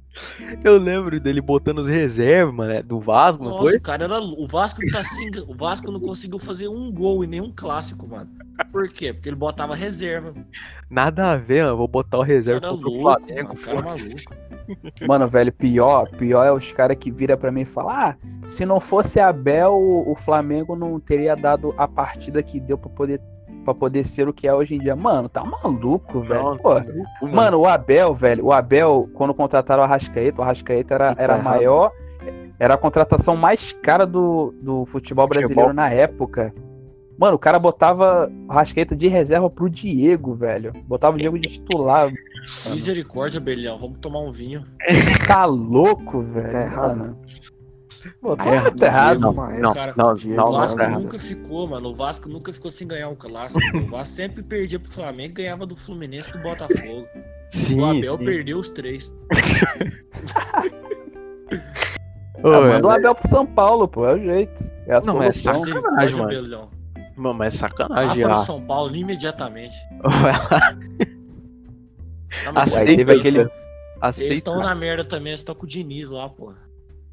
Eu lembro dele botando os reservas, mano, do Vasco, não Nossa, foi? o cara era. O Vasco não tá assim. O Vasco não conseguiu fazer um gol em nenhum clássico, mano. Por quê? Porque ele botava reserva. Nada a ver, mano. Vou botar o O reserva cara é contra o Flamengo, mano. O cara é maluco. Mano, velho, pior, pior é os caras que viram pra mim e falam: ah, se não fosse Abel, o o Flamengo não teria dado a partida que deu pra poder, pra poder ser o que é hoje em dia. Mano, tá maluco, velho. Nossa, Pô, mano. Mano, o Abel, velho, o Abel, quando contrataram o Arrascaeta, o Arrascaeta era, Tá era a maior, era a contratação mais cara do, do futebol brasileiro Futebol. na época. Mano, o cara botava o Arrascaeta de reserva pro Diego, velho. Botava o Diego de titular. <laughs> Misericórdia, Belhão. Vamos tomar um vinho. Tá louco, velho. Tá errado. mano. Pô, tá é- muito errado. Não, Uma não, cara, não, não, o não, Vasco errado. nunca ficou, mano. O Vasco nunca ficou sem ganhar um clássico. O Vasco sempre perdia pro Flamengo e ganhava do Fluminense e do Botafogo. Sim, o Abel sim. perdeu os três. <laughs> Ô, Ah, é, manda o Abel pro São Paulo, pô. É o jeito. É a Não, é solução. Sacanagem, Misericórdia, mano. Mano, mas é sacanagem. ah. São Paulo imediatamente. <laughs> Não, Aceita, aquele. Eles Aceita. estão na merda também, eles estão com o Diniz lá, pô.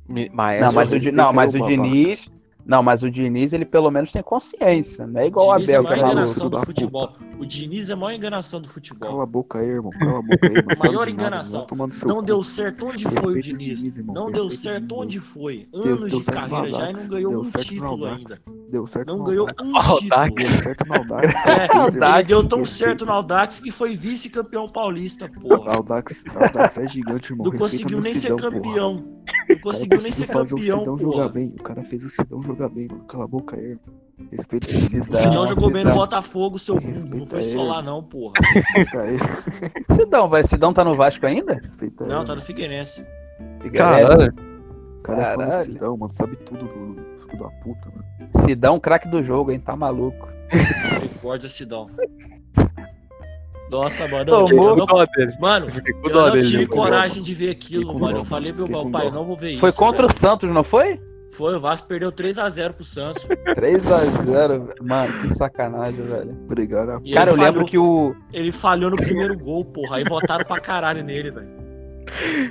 Mas Não, mas o, não, mas o. Diniz. Não, mas o Diniz, ele pelo menos tem consciência. Não é igual o Diniz é a Abel, que é maior maluco. enganação do futebol. O Diniz é a maior enganação do futebol. Cala a boca aí, irmão. Cala a boca aí. <laughs> Maior nada, enganação. seu Não deu certo onde foi o Diniz. Diniz, irmão. Não deu Respeita o certo Diniz. onde foi. Deu- Anos deu de carreira já e não ganhou deu um título ainda. Deu certo Não no ganhou um Audax. título. Deu certo no Audax. É, ele deu tão certo no Audax que foi vice-campeão paulista, porra. Audax, Audax é gigante, irmão. Não conseguiu nem ser campeão. Não conseguiu nem ser fazer campeão, o jogar bem. O cara fez o Sidão jogar bem, mano. Cala a boca aí, irmão. Respeita o Sidão. O Sidão Não, jogou bem no. Botafogo, seu burro. Não foi só lá, não, porra. <laughs> Sidão, vai. Sidão tá no Vasco ainda? Respeita Não, tá no Figueirense. Caralho. O cara é fã do Caralho. Sidão, mano. Sabe tudo do filho da puta, mano. Sidão, craque do jogo, hein? Tá maluco. Misericórdia, Sidão. <laughs> Nossa, mano. Tomou. eu Com não-. Mano, eu não dele. tive coragem de ver aquilo, mano. dó, Eu falei pro meu pai, eu não vou ver isso. Foi contra o. Santos, não foi? Foi, o Vasco perdeu 3x0 pro Santos. <laughs> 3x0. Mano, que sacanagem, velho. Obrigado. E Cara, eu ele lembro falhou- que o. Ele falhou no primeiro gol, porra. Aí votaram pra caralho nele, velho.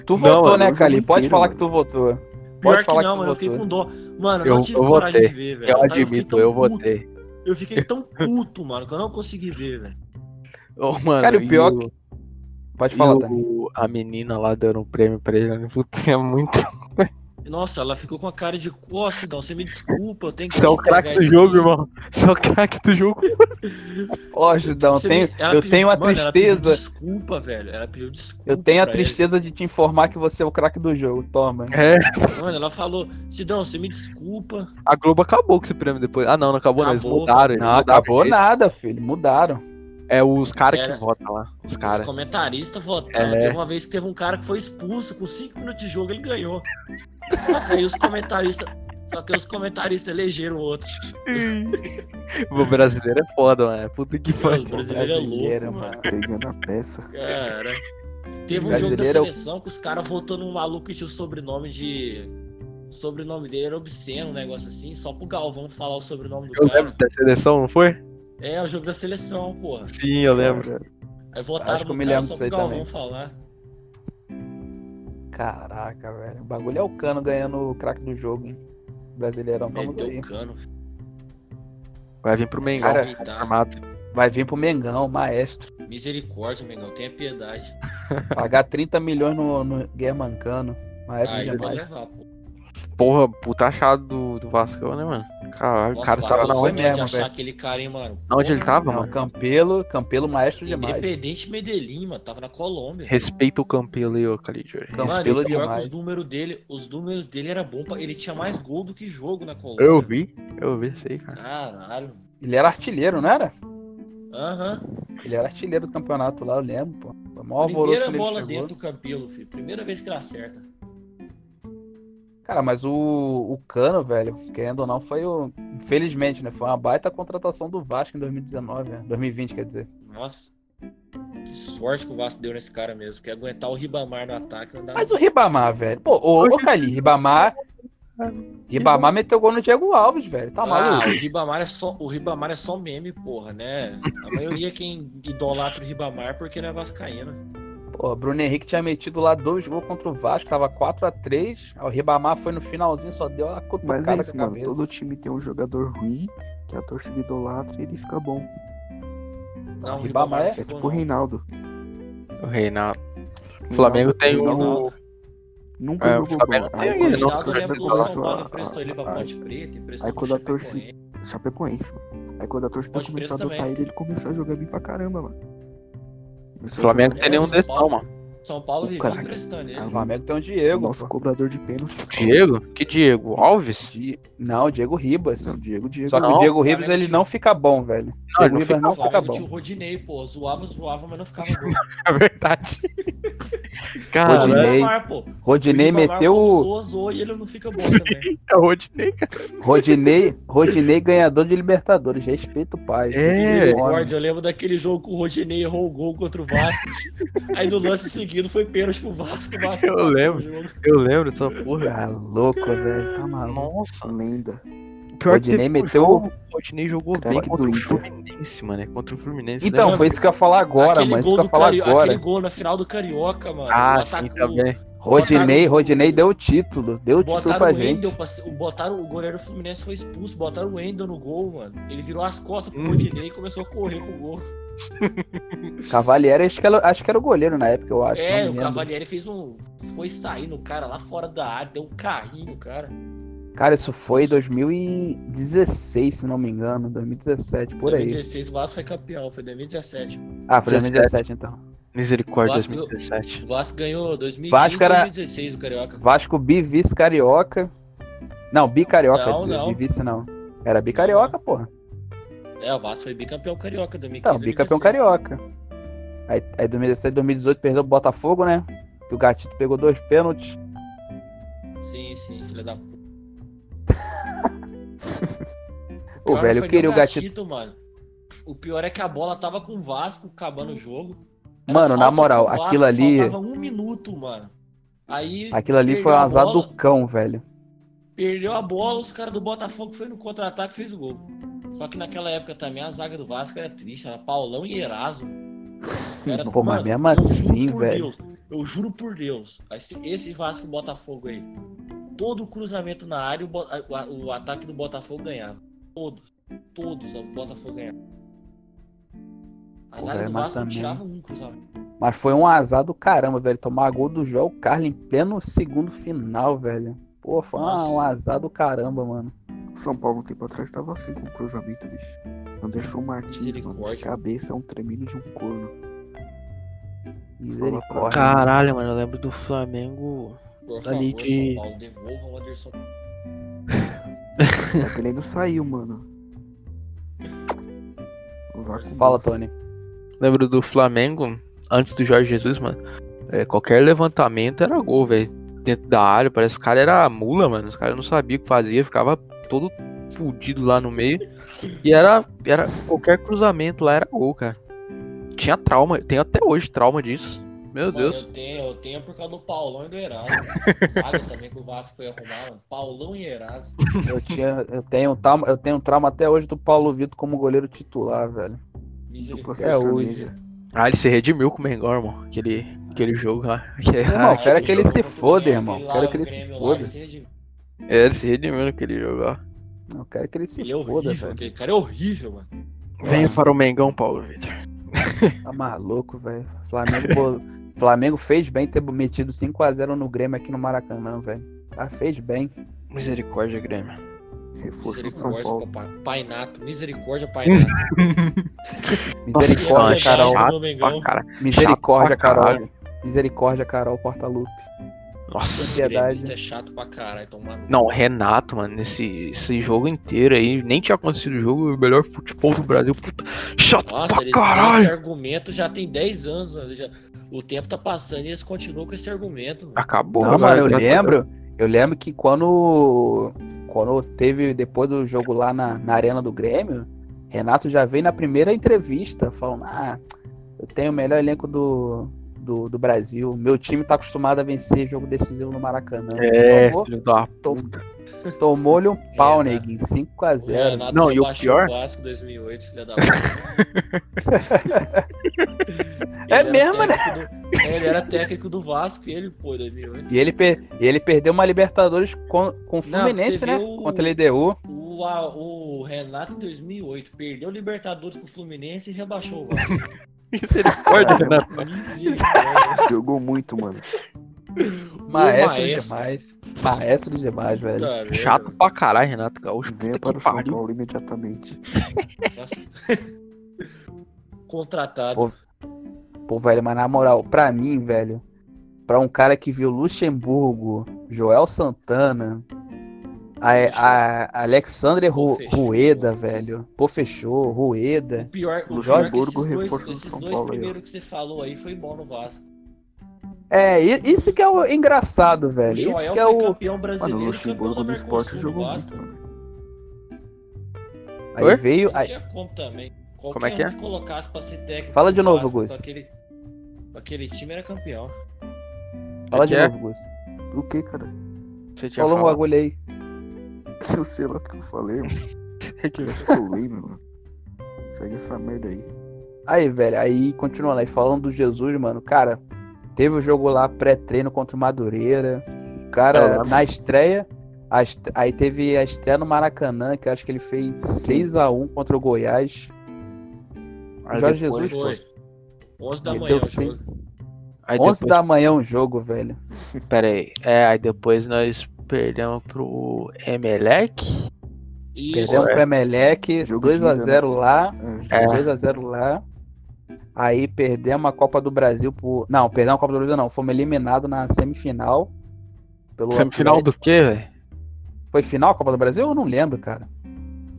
Tu Não, votou, né, Cali? Pode inteiro, falar mano. que tu votou. Pior Pode que falar não, que mano. Eu fiquei com dó. Mano, eu Eu- não tive eu coragem votei. de ver, velho. Eu admito, eu puto. votei. Eu fiquei tão puto, mano, que eu não consegui ver, velho. Ô, mano, Cara, o pior o- Pode falar, o- Tani. a menina lá dando um prêmio pra ele. né? Puta, é muito. <laughs> Nossa, ela ficou com a cara de ó, Sidão, você me desculpa, eu tenho que Você é o craque do jogo, aqui." irmão. Você é o craque do jogo. <laughs> Ó, Judão, Você tenho- me- ela eu pediu- tenho a mano, ela pediu tristeza. desculpa, velho. Ela pediu desculpa. Eu tenho a tristeza de te informar que você é o craque do jogo. Toma. É, Mano, ela falou, Sidão, você me desculpa. a Globo acabou com esse prêmio depois. Ah, não, não acabou, não. Eles Acabou. mudaram. eles Não, mudaram acabou o nada, filho. Mudaram. É os caras que votam lá. Os Os caras. comentaristas votaram. É. Teve uma vez que teve um cara que foi expulso com 5 minutos de jogo, ele ganhou. Só que aí os comentaristas. Só que os comentaristas elegeram outro. o brasileiro é foda, mano. Puta que Os pariu. é Brasileiro, louco, mano. Pegando a peça. Cara. Teve um jogo da Brasileiro é o- seleção que os caras votou num maluco que tinha o sobrenome de. O sobrenome dele era obsceno, um negócio assim, só pro Galvão falar o sobrenome do Eu cara. lembro da seleção, não foi? É, o jogo da seleção, porra. Sim, eu lembro. Aí votaram Acho que eu no me cara lembro só pro Galvão também. falar. Caraca, velho. O bagulho é o cano ganhando o craque do jogo, hein? Brasileirão, Meteu aí. o cano. Vai vir pro Mengão. Cara, Respeitar. Armado. Vai vir pro Mengão, maestro. Misericórdia, Mengão, tenha piedade. <laughs> Pagar 30 milhões no, no Guermancano. Maestro pode demais. levar, pô. Porra, puta achado do, do Vasco, né, mano? Caralho, o cara tava na onde de mesmo, achar velho? aquele cara, hein, mano. Onde ele tava, mano? Campelo, Campelo, maestro demais. Independente Medellín, mano. Tava na Colômbia. Respeita o Campelo aí, ô Calidio. Mano, e o pior é demais. os números dele, os números dele era bom pra. Ele tinha mais gol do que jogo na Colômbia. Eu vi, eu vi isso aí, cara. Caralho. Ele era artilheiro, não era? Aham. Ele era artilheiro do campeonato lá, eu lembro, pô. Foi maior Primeira bola dentro do Campelo, filho. Primeira vez que ele acerta. Cara, mas o, o Cano, velho, querendo ou não, foi o. Infelizmente, né? Foi uma baita contratação do Vasco em 2019, né? 2020, quer dizer. Nossa. Que sorte que o Vasco deu nesse cara mesmo. Que aguentar o Ribamar no ataque não dá. Mas o Ribamar, velho. Pô, ô, ô Cali, Ribamar. Ribamar meteu gol no Diego Alves, velho. Tá Ah, maluco? o Ribamar é só, o Ribamar é só meme, porra, né? A maioria quem idolatra o Ribamar porque não é vascaíno. Pô, Bruno Henrique tinha metido lá dois gols contra o Vasco, tava 4x3. O Ribamar foi no finalzinho, só deu a Mas cutucada é com isso, a mano. cabeça. Todo time tem um jogador ruim, que a torcida idolatra e ele fica bom. Não, o Ribamar Ribamar é não É tipo o não. Reinaldo. O Reinaldo. O Flamengo tem Reinaldo o. Nunca É, o jogou Flamengo tem Aí O ele, quando não, Reinaldo que lembra que o começou São Paulo a- emprestou ele a- Preta, emprestou aí quando a Chapecoense. Chapecoense, mano. Aí quando a torcida começou a adotar ele, ele começou a jogar bem pra caramba, mano. O Flamengo tem nenhum É, desses, não, Paulo. mano. São Paulo vivia craque. emprestando ele. O Flamengo tem o Diego. nosso cobrador de pênalti. Diego? Que Diego? Alves? Di- Não, Diego Ribas. Não, Diego, Diego. Só que Não, o Diego Ribas ele tinha- não fica bom, velho. Não, ele Diego não Ribas fica não O fica bom. tinha o Rodinei, pô. Zoava, zoava, mas não ficava <laughs> bom. É verdade. O Cara, Rodinei. Pô. Rodinei meteu quando o. Zoa, zoa e ele não fica bom também. é o Rodinei, cara. Rodinei, Rodinei ganhador de Libertadores. Respeita o pai. É, Misericórdia, eu lembro daquele jogo que o Rodinei errou o gol contra o Vasco. <laughs> Aí no lance seguido foi pênalti pro Vasco. O <laughs> Vasco Eu o lembro. Eu lembro dessa porra. Tá louco, velho. Tá maluco. Nossa. Lenda. Pior que Rodinei teve um meteu- jogo, o Rodinei jogou bem Craque contra do o. Fluminense, mano. é Contra o Fluminense. Então, né? foi isso que eu ia falar agora, aquele mano. Isso que eu ia falar Cari- agora. Aquele gol na final do Carioca, mano. Ah, O sim, também. Rodinei, botaram- Rodinei deu o título. Deu o título pra o gente. Pra o- botaram o goleiro Fluminense foi expulso, botaram o Wendel no gol, mano. Ele virou as costas pro Hum. Rodinei e começou a correr com o gol. <laughs> Cavalieri, acho que, era, acho que era o goleiro na época, eu acho. é, não o. Cavalieri fez um. Foi sair no cara lá fora da área, deu um carrinho no cara. Cara, isso foi em 2016, se não me engano. 2017, por aí. 2016 o Vasco foi campeão, foi 2017. Ah, foi 2017 então. Misericórdia Vasco- 2017. O Vasco ganhou 2015 Vasco era- 2016 o Carioca. Vasco bivice carioca. Não, bicarioca, Não, dizer, não. bivice não. Era bicarioca, porra. É, o Vasco foi bicampeão carioca 2015. Então, bicampeão 2016. carioca. Aí, aí 2017, 2018 perdeu o Botafogo, né? Que o Gatito pegou dois pênaltis. Sim, sim, filha da puta. <laughs> Ô, pior velho, não queria o Gatito. Gatito, mano. O pior é que a bola tava com o Vasco acabando o jogo. Era Mano, na moral, Vasco, aquilo ali. Faltava um minuto, mano. Aí. Aquilo ali foi um azar bola, do cão, velho. Perdeu a bola, os caras do Botafogo foi no contra-ataque e fez o gol. Só que naquela época também a zaga do Vasco era triste, era Paulão e Eraso. <laughs> Era, Pô, mas mesmo assim, velho. Deus, eu juro por Deus, esse, Vasco Botafogo aí, todo cruzamento na área, o, o ataque do Botafogo ganhava. Todos, todos o Botafogo ganhava. A Pô, zaga velho, do mas Vasco também- tirava um cruzamento. Mas foi um azar do caramba, velho. Tomar gol do Joel Carlos em pleno segundo final, velho. Pô, foi Nossa. um azar do caramba, mano. São Paulo um tempo atrás tava assim com o cruzamento, bicho. Anderson Martins, mano, de Misericórdia. cabeça é um tremendo de um corno. Misericórdia. Caralho, mano, eu lembro do Flamengo. Por Ali favor, de- São Paulo, devolvam o Anderson. Que ele ainda saiu, mano. Fala, Tony. Lembro do Flamengo, antes do Jorge Jesus, mano. É, qualquer levantamento era gol, velho. Dentro da área, parece que o cara era mula, mano. Os caras não sabiam o que fazia, ficava todo fudido lá no meio. E era, era qualquer cruzamento lá era gol, cara. Tinha trauma, tem até hoje trauma disso. Meu Mano, Deus. eu tenho, eu tenho por causa do Paulão e do Eraso. <laughs> Sabe também que o Vasco foi arrumar, mano. Paulão e Eraso. Eu, tinha, eu, tenho trauma, eu tenho trauma até hoje do Paulo Vitor como goleiro titular, velho. É sertaneja. Ah, ele se redimiu com o Mengão, irmão. Aquele, aquele jogo lá. É, Irmão, ah, quero que ele se foda, irmão. Quero que ele se foda. Ele se redimiu. é, ele se redimiu naquele jogo lá. Eu quero que ele se Ele é foda, horrível, velho. aquele cara é horrível, mano. Venha para o Mengão, Paulo Vitor. Tá maluco, velho. Flamengo, Flamengo fez bem ter metido 5x0 no Grêmio aqui no Maracanã, velho. Ah, fez bem. Misericórdia, Grêmio. Reforço do São Misericórdia, Paulo. papai. Pai Nato, misericórdia, Pai Nato. <laughs> Misericórdia, Carol. Misericórdia, Carol. Misericórdia, Carol Portalupe. Nossa. Gremista é chato pra caralho, tomando. Não, Renato, mano, nesse esse jogo inteiro aí, nem tinha acontecido o jogo, o melhor futebol do Brasil. Puta, chato Nossa, pra eles têm esse caralho. argumento já tem 10 anos. mano. Já- O tempo tá passando e eles continuam com esse argumento. mano. Acabou, Não, mano, eu lembro. Eu lembro que quando, quando teve depois do jogo lá na, na arena do Grêmio, Renato já veio na primeira entrevista falando: Ah, eu tenho o melhor elenco do, do, do Brasil. Meu time tá acostumado a vencer jogo decisivo no Maracanã. É, Tomou- filho da Tomou-lhe um pau, É, neguinho. 5x0. Renato Não, e o pior- O Vasco 2008, filha da puta. <laughs> É mesmo, né? do- é, Ele era técnico do Vasco e ele, pô, 2008. E ele, per- e ele perdeu uma Libertadores com, com o Não, Fluminense, você né? o- Contra a LDU. O, o Renato em 2008 perdeu o Libertadores pro Fluminense e rebaixou o Vasco. <laughs> Misericórdia, Renato. Misericórdia. Jogou muito, mano. Maestro, maestro. demais. Maestro demais, velho. Tá? Chato pra caralho, Renato Gaúcho. Venha para que o São pariu. Paulo imediatamente. <laughs> Contratado. Pô. Pô, velho, mas na moral, pra mim, velho, pra um cara que viu Luxemburgo, Joel Santana, a, a Alexandre Ru-. Rueda, velho. Pô, fechou, Rueda. Pior, o Luxemburgo, pior é que esses dois, do esses dois primeiros que você falou aí foi bom no Vasco. É, isso que é o engraçado, O velho. Joel Isso que é o. campeão Mano, brasileiro o e campeão Luxemburgo da no esporte do jogou Vasco. muito, mano. Aí Oi? veio. Não Aí, tinha como também. Qualquer Como é que é? um que colocasse pra ser técnico Fala do de novo, Vasco, Gus. Aquele, aquele time era campeão. fala É de que é? novo, Gus. O que, cara? Você tinha Falou um bagulho aí. <laughs> Eu sei lá o que eu falei, mano. É que- Eu lembro, mano. Segue essa merda aí. Aí, velho, aí continuando aí, falando do Jesus, mano, cara, teve o jogo lá pré-treino contra o Madureira. O cara, lembro. na estreia, a est- aí teve a estreia no Maracanã, que eu acho que ele fez 6x1 contra o Goiás. Aí Jorge Jesus, Foi. 11 da manhã o cem. jogo. Aí 11 depois, da manhã um jogo, velho. Pera aí. É, aí depois nós perdemos pro Emelec. Isso. Perdemos pro Emelec, Jogo de 2x0 lá. É, É. 2x0 lá. Aí perdemos a Copa do Brasil por. Não, perdemos a Copa do Brasil, não. Fomos eliminados na semifinal. Pelo Semifinal Atlético. do quê, velho? Foi final a Copa do Brasil? Eu não lembro, cara.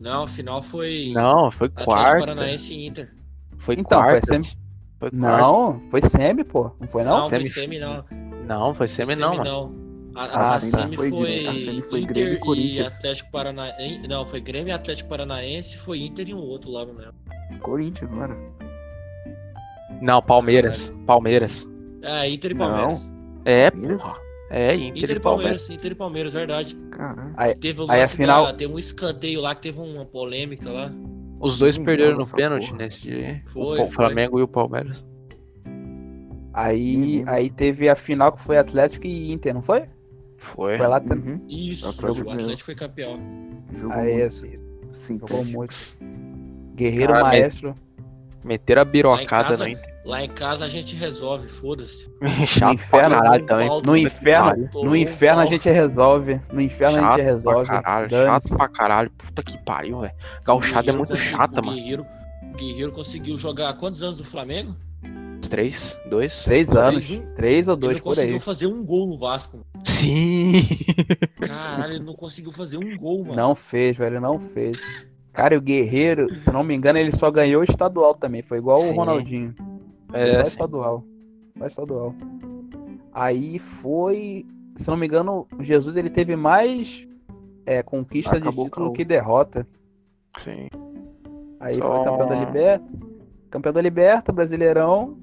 Não, final foi Não, foi Atlético quarta. Paranaense e Inter. Foi Então, foi quarta. semi- Foi. Não, foi semi, pô. Não foi não? Não, foi Semi- semi não. Não, foi Foi semi não, mano. não. A, a- Ah, a tá. semi Foi foi, a semi foi Grêmio e Inter e Corinthians. Atlético Paranaense. Não, foi Grêmio e Atlético Paranaense, foi Inter e um outro lá, não lembro. Corinthians, não era? Não, Palmeiras. Palmeiras. É, Inter e Não. Palmeiras. É, Palmeiras? porra. É, Inter, Inter e e Palmeiras, Inter e Palmeiras, verdade. Caralho. Teve o Aí a final- da, teve um escanteio lá que teve uma polêmica lá. Os dois Sim, perderam no pênalti porra. nesse dia. Foi, o foi. Flamengo e o Palmeiras. Aí, aí teve a final que foi Atlético e Inter, não foi? Foi. Foi lá também. Uhum. Isso, Atlético o Atlético foi campeão. Jogou Aí, muito. assim, Sim, jogou muito. Guerreiro Cara, maestro. Meteram a birocada no Inter. Lá em casa a gente resolve, foda-se. <laughs> Chato pra inferno, caralho um também. pau, No inferno, no inferno a gente resolve. No inferno a gente Chato pra resolve. caralho, chato pra caralho. Puta que pariu, velho. Gauchada é muito chata, o mano. Guerreiro, Guerreiro conseguiu jogar quantos anos do Flamengo? Três, dois. Três anos. Três ou dois por aí. conseguiu fazer um gol no Vasco. Sim! Caralho, ele não conseguiu fazer um gol, mano. Não fez, velho, não fez. Cara, e o Guerreiro, se não me engano, ele só ganhou o estadual também. Foi igual Sim. o Ronaldinho. É, só sim. estadual. Só estadual. Aí foi. Se não me engano, o Jesus ele teve mais é, conquista Acabou de título que derrota. sim. Aí Só- foi campeão da Liberta. Campeão da Liberta, Brasileirão.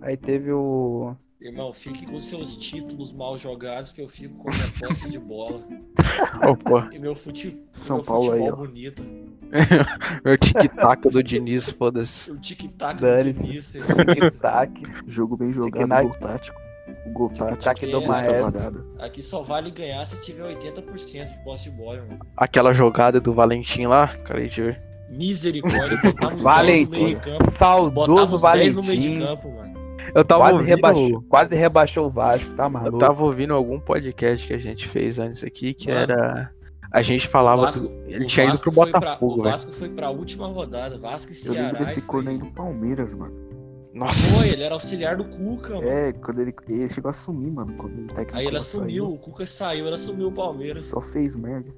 Aí teve o. Irmão, fique com seus títulos mal jogados que eu fico com a minha posse de bola. <laughs> Pô, E meu, fute... São meu Paulo aí, futebol ó. bonito. <laughs> meu tic-tac do Diniz, foda-se. O tic-tac do. Diniz. Tic-tac. Jogo bem jogado, gol tático. O gol Tic-tac tático. do é, Maestro. Aqui só vale ganhar se tiver 80% de posse de bola, irmão. Aquela jogada do Valentim lá, cara, de ver. Misericórdia, botava os 10 no meio Valentim. de campo. Saudoso os 10 no meio de Valentim. campo, mano. Eu tava Quase ouvindo. rebaixou, quase rebaixou o Vasco, tá Eu maluco? tava ouvindo algum podcast que a gente fez antes aqui, que Mano. era. A gente falava. Vasco- que ele o tinha ido pro foi pra- Botafogo, O. Vasco foi pra última rodada. Vasco e Eu lembro Ceará. desse corno aí do Palmeiras, mano. Nossa! Foi, ele era auxiliar do Cuca, mano. É, quando ele, ele chegou a assumir, mano. Quando o técnico Aí ele assumiu, o Cuca saiu, ele assumiu o Palmeiras. Só fez merda.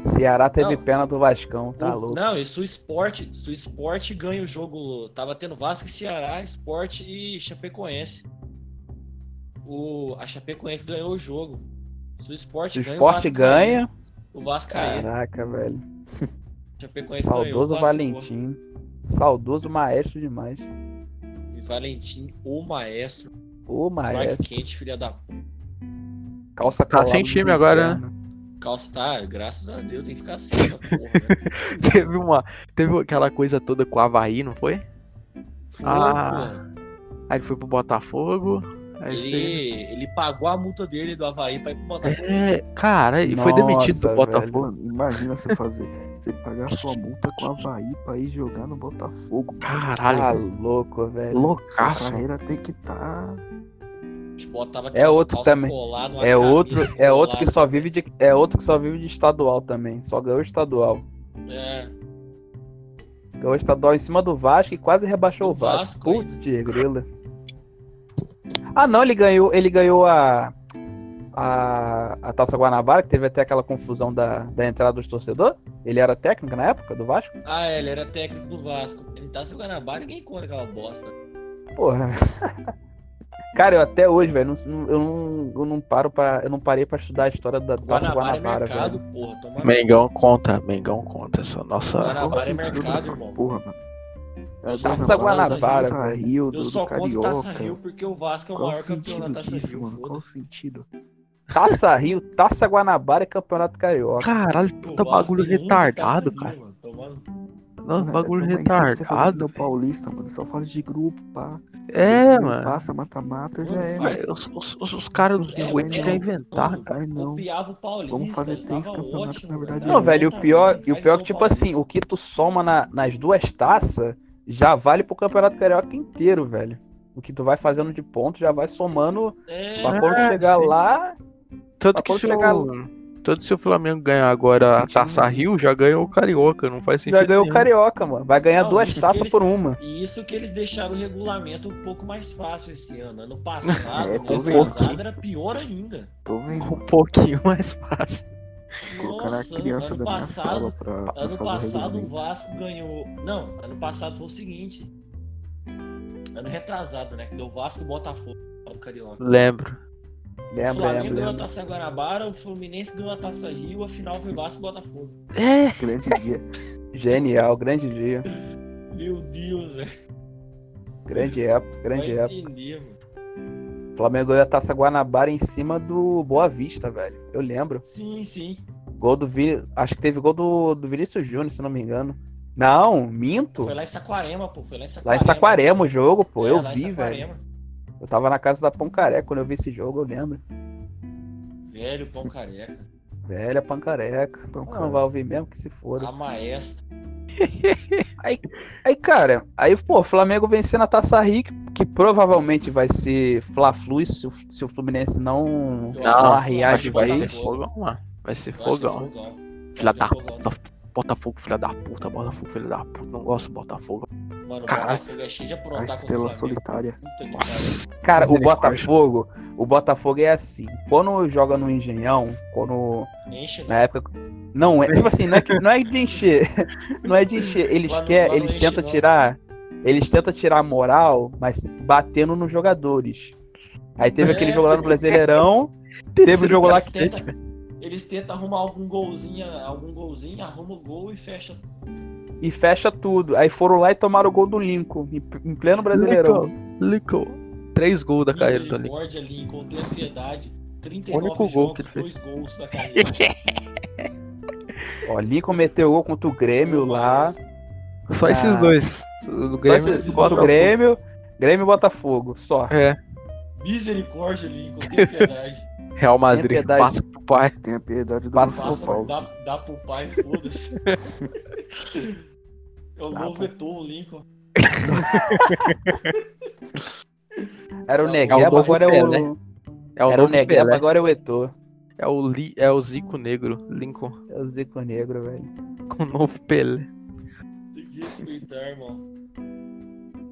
Ceará teve Não. pena do Vascão, tá O- louco. Não, e se o esporte, se o esporte ganha o jogo. Tava tendo Vasco e Ceará, esporte e Chapecoense. O, a Chapecoense ganhou o jogo. Se o esporte Se o ganha, esporte Vasco ganha. O Vasco ganha. Caraca, velho. <laughs> Chapecoense ganhou, Saudoso Vasco Valentim. Saudoso maestro demais. ganhou. E Valentim, o maestro. Clark maestro. Kent, filha da. Calça Tá sem time agora, né? Calça. Tá, graças a Deus, tem que ficar assim essa porra, né? <laughs> Teve uma. Teve aquela coisa toda com o Havaí, não foi? Foi, Ah. Aí ele foi pro Botafogo. Aí Ele, você- ele pagou a multa dele do Havaí pra ir pro Botafogo. É, cara, ele foi demitido do velho. Botafogo. Mano, imagina você fazer. <laughs> Você pagar sua multa com a Havaí pra ir jogar no Botafogo. Caralho, Tá velho. louco, velho. Loucaço. carreira tem que tá. Tipo, botava É aquelas outro também. É camisa outro, é outro que só vive de é outro que só vive de estadual também. Só ganhou estadual. É, Ganhou estadual em cima do Vasco e quase rebaixou Do o Vasco. Putz, grila. Ah, não, ele ganhou, ele ganhou a a, a Taça Guanabara, que teve até aquela confusão da, da entrada dos torcedores. Ele era técnico na época do Vasco? Ah, ele era técnico do Vasco. Ele tá sem Guanabara, ninguém conta aquela bosta. Porra. <laughs> Cara, eu até hoje, velho, não- eu, não, eu não paro para, eu não parei pra estudar a história da Taça Guanabara, Guanabara, é mercado, velho. porra. Toma Mengão conta, Mengão conta. Essa nossa. Guanabara é mercado, irmão. Porra, mano. Eu É Taça Guanabara, Taça. Rio, do, Eu do só conto. Taça Rio porque o Vasco é o Qual maior campeão da sentido Taça disso, Rio. mano? Qual sentido? Taça Rio, Taça Guanabara e Campeonato Carioca. Caralho, puta bagulho tem 11 retardado, cara. Rio, mano. Tomando- Nossa, Mano, bagulho é Você retardado. do Paulista, mano. Só fala de grupo, pá. É, Grupo mano. Passa, mata-mata, já é. vai. Vai, Os, os, os, os caras dos É, New Wave mas querem não. inventar, Mano, cara. Não. Copiava o Paulista. Vamos fazer três campeonatos, ótimo, na verdade, velho. Não, velho, o pior, e o pior igual que, tipo Paulista. assim, o que tu soma na- nas duas taças já vale pro Campeonato Carioca inteiro, velho. O que tu vai fazendo de ponto já vai somando É, pra quando É, chegar sim. lá. Tanto Pra que quando se chegar o, tanto se o Flamengo ganhar agora a Taça. Rio, já ganhou o Carioca. Não faz sentido Já ganhou o. Carioca, mano. Vai ganhar Não, duas taças eles- por uma. E isso que eles deixaram o regulamento um pouco mais fácil esse ano. Ano passado, <laughs> É, ano vendo. passado era pior ainda. Tô vendo. Um pouquinho mais fácil. A Nossa, criança ano passado, pra, pra ano passado o. Vasco ganhou. Não, ano passado foi o seguinte. Ano retrasado, né? Que deu Vasco e Botafogo Carioca. Lembro. O Lembra, Flamengo lembra, ganhou a. Taça Guanabara, o Fluminense ganhou a Taça Rio, a final foi Vasco e Botafogo. É, Grande dia. Genial, grande dia. Meu Deus, velho. Grande época, grande Vai época. entender, mano. O Flamengo ganhou a Taça Guanabara em cima do Boa Vista, velho. Eu lembro. Sim, sim. Gol do Vi... Acho que teve gol do, do Vinícius Júnior, se não me engano. Não, minto. Foi lá em Saquarema, pô. Foi lá em Lá Saquarema. em Saquarema o jogo, pô. É, eu lá em vi, velho. Eu tava na casa da Pão Careca quando eu vi esse jogo, eu lembro. Velho pão careca. Velha Pancareca. Pão Não Careca. vai ouvir mesmo que se foda. A maestra. <laughs> Aí, cara, aí, pô, o Flamengo vencendo a Taça Rio, que, provavelmente vai ser Fla-Flu se, o- se o Fluminense não, não que arriar de que vai vez. ser fogão lá. Vai ser é fogão. Filha da é fogão. puta. Botafogo, filha da puta. Botafogo, filha da puta. Não gosto do Botafogo. Mano, o Caralho. Botafogo é cheio de A aprontar com o estrela solitária. Nossa. Cara, o. Botafogo, o Botafogo é assim. Quando joga no Engenhão, quando Enche, na né? época não é, tipo assim, não é, que- não é de encher, <laughs> não é de encher. Eles Lá quer, lá eles enche, tentam não. tirar, eles tentam tirar a moral, mas batendo nos jogadores. Aí teve É. aquele jogo lá no Brasileirão, <laughs> teve o jogo lá que tentam, eles tentam arrumar algum golzinho, algum golzinho, arruma o gol e fecha. e fecha tudo. Aí foram lá e tomaram o gol do Lincoln em, pleno Brasileirão. Lincoln. Três gols da carreira do Lincoln. Misericórdia, Lincoln, tenha piedade. 39 único gol jogos, que ele fez. dois gols da <laughs> carreira. Ó, Lincoln meteu gol contra o Grêmio lá. Só esses Ah. dois. O Só Grêmio esses e o contra o Botafogo. Grêmio, Grêmio e Botafogo, só. É. Misericórdia, Lincoln, tenha piedade. Real Madrid. piedade. Passa pro pai. Tenha piedade do Passa- Passa, Paulo. dá, dá pro pai, foda-se. É o Dá novo pro- o Lincoln. <laughs> Era o É o Negueba, novo agora é o. É o Era o Negueba, Pelé. agora é o Eto'o. É o, Li... é o Zico Negro. Lincoln. É o Zico Negro, velho. Com o novo Pelé. Tem que respeitar, irmão.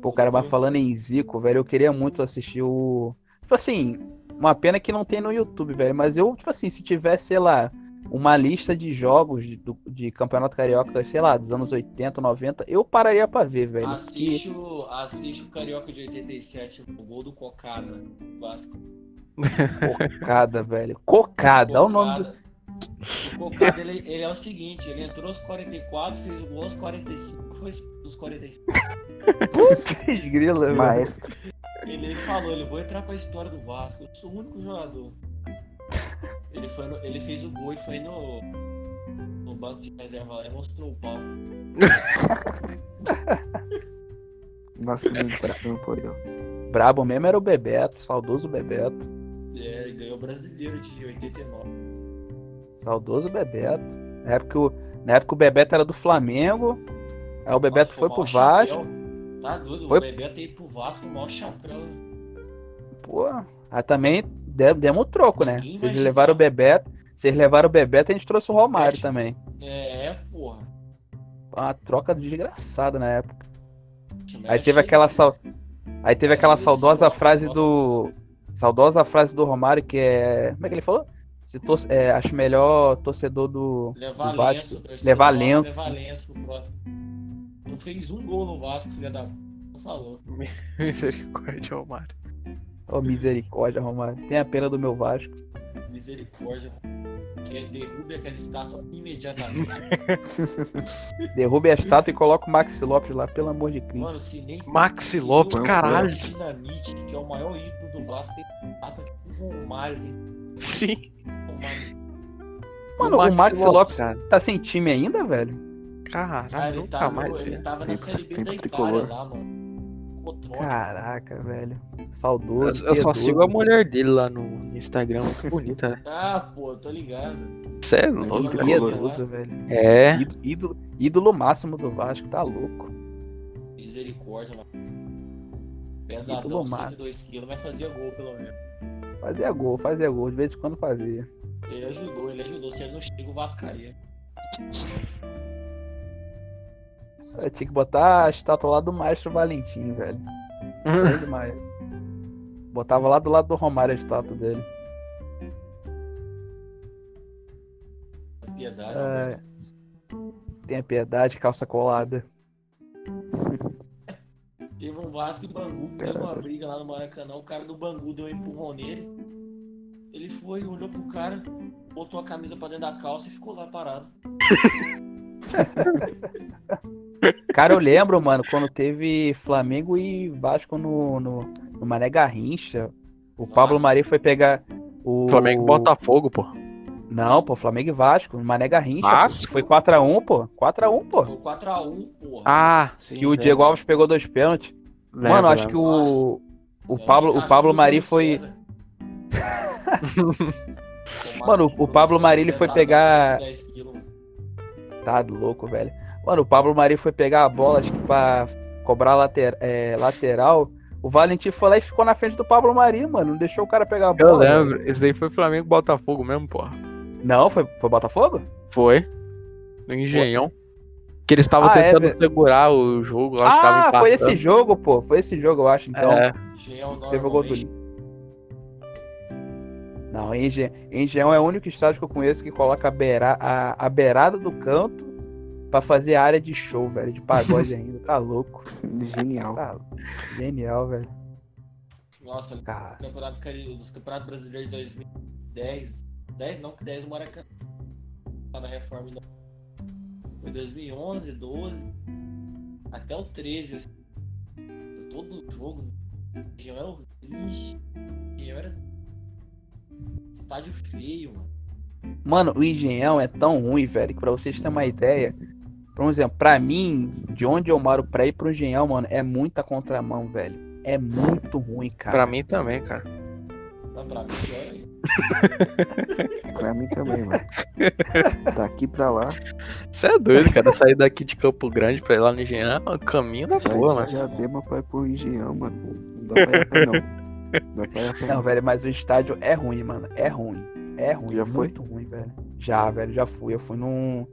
Pô, cara, mas falando em Zico, velho, eu queria muito assistir o. Tipo assim, uma pena que não tem no YouTube, velho. Mas eu, tipo assim, se tivesse, sei lá, uma lista de jogos de, do- de Campeonato Carioca, sei lá, dos anos 80, 90, eu pararia pra ver, velho. Assiste o, assiste o Carioca de 87, o gol do Cocada, Vasco. Cocada, velho. Cocada, olha o nome do. Cocada- O Cocada, ele, ele é o seguinte, ele entrou aos 44, fez o gol aos 45, foi aos 45. Putz, grila. Maestro. Ele, ele falou, ele vou entrar pra história do Vasco, eu sou o único jogador. Ele, foi no- ele fez o gol e foi no, no banco de reserva lá e mostrou o pau. Campo aí, ó. Brabo mesmo era o Bebeto, saudoso Bebeto. É, ele ganhou o brasileiro de 89. Saudoso Bebeto. Na época, o, na época o Bebeto era do Flamengo. Aí o Bebeto Nossa, foi o pro Vasco. chapéu. Tá doido, Foi- o Bebeto ir pro Vasco, o maior chapéu. Pô, aí também de- demos o troco, né? Ninguém Vocês vai levaram o. Bebeto. Vocês levaram o Bebeto e a gente trouxe o Romário É, também. É, porra. Uma troca desgraçada na época. Aí teve aquela sal... Aí teve aquela saudosa frase do. Saudosa frase do Romário que é. Como é que ele falou? Se tor... é, acho melhor torcedor do. Levar do Vasco. lenço, Levar lenço. Levar lenço pro próximo. Não fez um gol no Vasco, filha da. Não falou. <laughs> Misericórdia, Romário. Ô, misericórdia, Romário. Tem a pena do meu Vasco. Misericórdia. Que é derrube aquela estátua imediatamente. <laughs> Derrube a estátua e coloca o Maxi Lopes lá, pelo amor de Cristo. Mano, se nem. Maxi Lopes, o caralho. Dinamite, que é o maior ídolo do Vasco, tem estátua que o Romário. Sim. Romário. Mano, o Maxi Lopes cara. tá sem time ainda, velho? Caralho, Ah, ele, nunca tá mais. ele tava na Série B da Itália tricolor. lá, mano. Caraca, velho. Saudoso. Eu, eu só sigo a mulher dele lá no no Instagram, muito bonita. <laughs> Ah, pô, tô ligado. Você é louco. tricolor. Piedoso, velho. É. Ídolo, ídolo, máximo do Vasco, tá louco. Misericórdia, mano. Pesadão, máximo. 102 quilos, mas fazia gol pelo menos. Fazia gol, fazia gol, de vez em quando fazia. Ele ajudou, ele ajudou. Se ele não chega, o Vasco caía. Eu tinha que botar a estátua lá do Maestro Valentim, velho. <laughs> Demais. Botava lá do lado do Romário a estátua dele. Piedade, É, Alberto. tenha piedade, calça colada. Teve um Vasco e Bangu, que teve uma briga lá no Maracanã. O cara do Bangu deu um empurrão nele. Ele foi, olhou pro cara, botou a camisa pra dentro da calça e ficou lá parado. <laughs> Cara, eu lembro, mano, quando teve Flamengo e Vasco no, no, no Mané Garrincha. O Pablo Nossa. Mari foi pegar o. Flamengo e Botafogo, pô. Não, pô, Flamengo e Vasco, no Mané Garrincha. pô. Vasco? Foi 4x1, pô. 4x1, pô. Foi 4x1, porra. Ah, sim. que o Diego Alves pegou dois pênaltis. lembro, Mano, acho que o. O Pablo, o Pablo Mari foi. <laughs> Mano, o Pablo Mari, ele foi pegar- 110 quilos, mano. Tá louco, velho. Mano, o Pablo Mari foi pegar a bola, acho que pra cobrar later, é, lateral. O Valentim foi lá e ficou na frente do Pablo Mari, mano. Não deixou o cara pegar a Eu bola. velho. lembro. Esse daí foi Flamengo e Botafogo mesmo, pô. Não, foi, foi Botafogo? Foi. No Engenhão. Que eles estavam Ah, é, tentando velho. segurar o jogo lá. Ah, foi esse jogo, pô. Foi esse jogo, eu acho. Então, É. Gel teve o gol do. Não, Engenhão, Engenhão é o único estádio que eu conheço que coloca a, beira, a, a beirada do canto pra fazer área de show, velho. De pagode <laughs> ainda. Tá louco. Genial. Tá genial, velho. Nossa, Cara. campeonato dos Campeonatos Brasileiros de 2010. 10 não, que 10 o Maracanã. Tá na reforma ainda. Foi 2011, 12. Até o 13. Assim. Todo jogo. O Engenhão era horrível. Era. Estádio feio, mano. Mano, o Engenhão é tão ruim, velho, que pra vocês terem uma ideia. Por exemplo, pra mim, de onde eu moro pra ir pro Engenhão, mano, é muita contramão, velho. É muito ruim, cara. Pra mim também, cara. Não, pra mim, ainda. Pra mim também, mano. Daqui pra lá, Você é doido, cara. Sair daqui de Campo Grande pra ir lá no Engenhão é um caminho da sai porra, mano. Diadema pra ir pro Engenhão, mano. Não dá pra ir a pé, não. Não pra Não, não. velho, mas o estádio é ruim, mano. É ruim. É ruim. Já foi? muito ruim, velho. Já, velho, já fui. Eu fui num,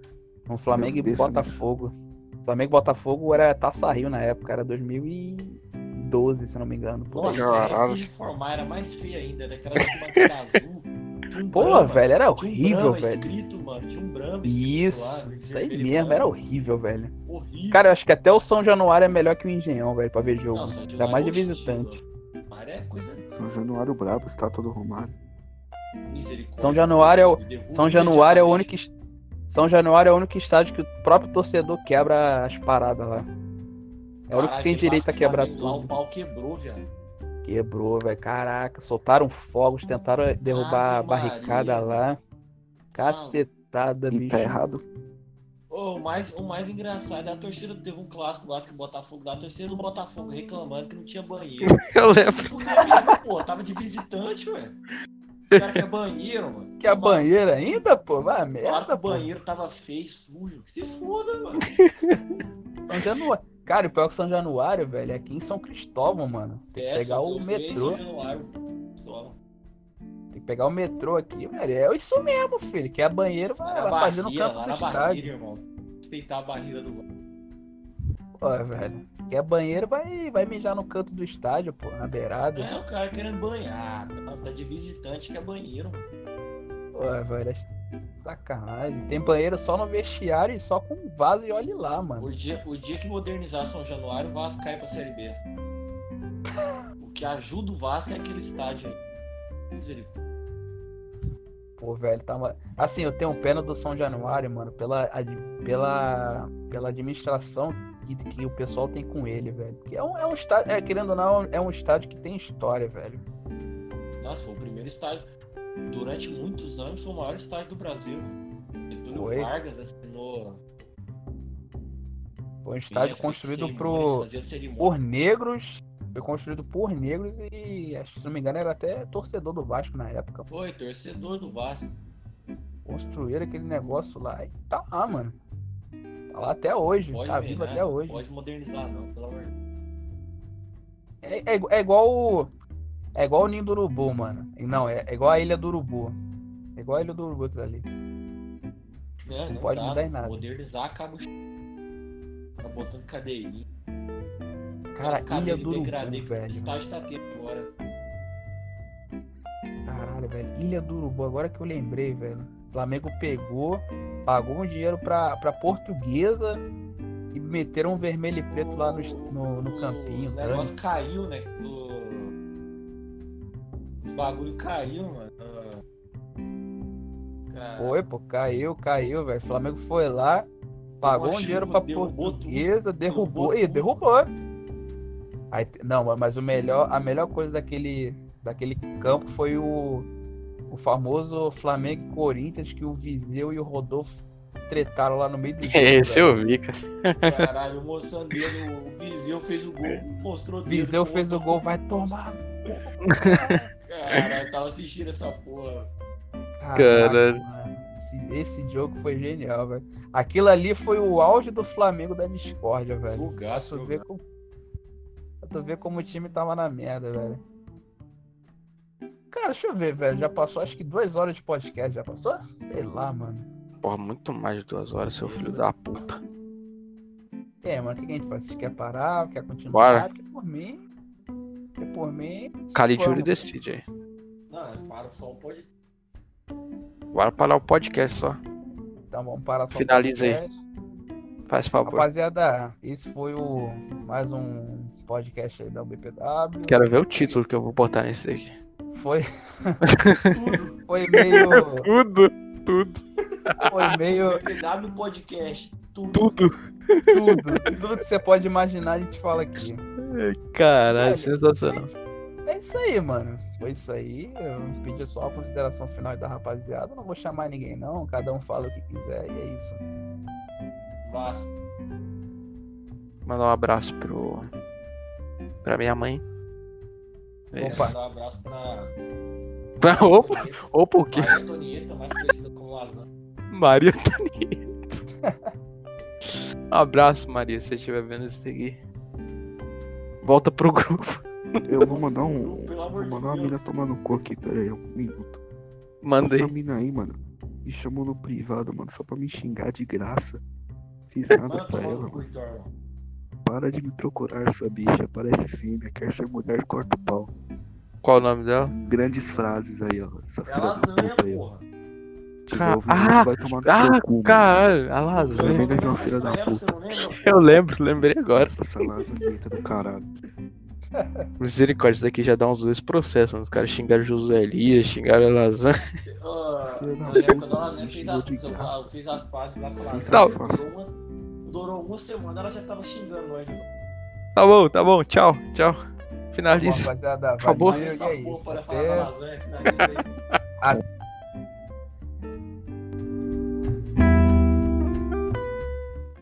num Flamengo e Deus desça, Botafogo. Flamengo e Botafogo era Taça Rio na época, era 2012, se não me engano. Nossa, essa de reformar era mais feia ainda. Daquela arquibancada azul. Um Pô, velho, era tinha um horrível, Brahma velho. escrito, mano. Tinha um Brahma escrito lá, Isso, isso aí e mesmo, branco. era horrível, velho. Horrível. Cara, eu acho que até o São Januário é melhor que o Engenhão, velho, pra ver jogo. Não, São Ainda mais de é visitante. é coisa São Januário Brabo, estátua do Romário. misericórdia. São Januário é o- São Januário é o único. São Januário é o único estádio que o próprio torcedor quebra as paradas lá. É o único que tem direito a quebrar Flamengo Lá o tudo. pau quebrou, viado. Quebrou, velho. Caraca, soltaram fogos, tentaram derrubar a barricada Maria. lá. Cacetada, E bicho. tá errado. Ô, o, mais, o mais engraçado é a torcida teve um clássico Vasco e Botafogo lá, a torcida do Botafogo reclamando que não tinha banheiro. <laughs> Eu lembro. Se fuder mesmo, pô, tava de visitante, ué. Os caras querem banheiro, mano. Que a Toma- banheira ainda, pô? Vai que merda, o pô. banheiro tava feio, sujo. Que se foda, mano. São Januário. Cara, o pior que São Januário, velho, é aqui em São Cristóvão, mano. Tem que É, pegar o metrô. São Januário. Tem que pegar o metrô aqui, velho. É isso mesmo, filho. Que é banheiro, vai, Lá fazer no barreira, canto lá na barreira, irmão. Respeitar a barreira do Pô, velho. Quer banheiro, vai, vai mijar no canto do estádio, pô, na beirada. É, o cara querendo banhar. Tá de visitante que é banheiro, mano. Pô, velho, é sacanagem. Tem banheiro só no vestiário e só com vaso e olhe lá, mano. O dia, o dia que modernizar São Januário, o Vasco cai pra Série B. O que ajuda o Vasco é aquele estádio aí. Misericórdia. Pô, velho, tá uma... Assim, eu tenho pena do São Januário, mano, pela, pela, pela administração que, que o pessoal tem com ele, velho. É um, é um estádio, é, querendo ou não, é um estádio que tem história, velho. Nossa, foi o primeiro estádio. Durante muitos anos foi o maior estádio do Brasil. Getúlio Foi. Vargas assinou. Foi um estádio construído pro, por negros. Foi construído por negros e, acho que, se não me engano, era até torcedor do Vasco na época. Foi, torcedor do Vasco. Construíram aquele negócio lá e tá lá, mano. Tá lá até hoje. Pode tá ver, vivo né? até hoje. Pode modernizar, não, pelo amor. É, é, é igual o. É igual o Ninho do Urubu, mano. Não, é, é igual a Ilha do Urubu. É igual a Ilha do Urubu aquilo ali. Né, Não pode mudar em nada. Modernizar acaba o. Tá botando cadeirinha. Cara, As Ilha do Urubu, degradê que o velho. estádio tá tendo agora. Caralho, velho. Ilha do Urubu, agora que eu lembrei, velho. O Flamengo pegou, pagou um dinheiro pra, pra portuguesa e meteram um vermelho e preto lá no, no, no campinho. Os velho. negócios caiu, né? O... Os bagulho caiu, mano. Cara, Foi, pô, caiu, caiu, velho. O Flamengo foi lá, pagou um dinheiro pra derrubou portuguesa, derrubou, Derrubou e derrubou. Aí, não, mas o melhor, a melhor coisa daquele, daquele campo foi o, o famoso Flamengo e Corinthians que o Viseu e o Rodolfo tretaram lá no meio do <laughs> jogo. Esse velho. eu vi, cara. Caralho, o Moçambique, o Viseu fez o gol, mostrou o Viseu fez o outro. gol, vai tomar. Caralho, tava assistindo essa porra. Caralho. mano. Esse, esse jogo foi genial, velho. Aquilo ali foi o auge do Flamengo da discórdia, velho. Jogaço, Tu vê como... Pra tu ver como o time tava na merda, velho. Cara, deixa eu ver, velho. Já passou acho que duas horas de podcast, já passou? Sei lá, mano. Porra, muito mais de duas horas, seu filho da puta. É, mano, o que a gente faz? Vocês querem parar? Quer continuar? Bora. Porque por mim. Porque por mim. Calidiuri vamos. decide aí. Não, para só um pode. Bora parar o podcast só. Então vamos parar só o Finaliza aí. podcast. Faz favor. Rapaziada, esse foi o mais um podcast aí da UBPW. Quero ver o título que eu vou botar nesse aqui. Foi, Tudo. <laughs> foi meio. Tudo, tudo, Foi meio. PW Podcast. Tudo. tudo. Tudo. Tudo que você pode imaginar a gente fala aqui. Caralho, Olha, sensacional. É isso aí, mano. Foi isso aí. Eu pedi só a consideração final da rapaziada. Não vou chamar ninguém, não. Cada um fala o que quiser e é isso. Vasco. Mandar um abraço pro. pra minha mãe. É. Opa. Mandar um abraço pra. <laughs> Pra- Opa, opa, o quê? Maria Antonieta, mais conhecida como Lasanha. Maria Antonieta. Um <laughs> abraço, Maria, se você estiver vendo isso aqui. Volta pro grupo. Eu vou mandar um. Pelo amor Vou de mandar uma mina tomar no cu aqui, pera aí, um minuto. Manda aí. Essa mina aí, mano, me chamou no privado, mano, só pra me xingar de graça. Fiz nada Manda pra ela, no cu, mano. Para de me procurar, sua bicha. Parece fêmea, quer ser mulher, corta o pau. Qual o nome dela? Grandes frases aí, ó. Essa É filha da lasanha, puta aí, ó. porra. Tiver Ca- ouvindo Ah, vai tomar Ah, seu cu, mano. caralho, a lasanha. Lasanha de uma filha da puta. Eu lembro, lembrei agora. Essa lasanheta do caralho. <laughs> Misericórdia, isso daqui já dá uns dois processos. Os caras xingaram Josué Elias, xingaram a lasanha. Da eu lembro quando a Lasanha fez as, pazes lá com a Lasanha. Durou, uma, semana, ela já tava xingando nós. novo. Tá bom, tá bom, tchau, tchau. Finaliza. Rapaziada, Acabou. valeu, e Essa aí? porra para Até- falar da lasanha, finaliza aí. <laughs>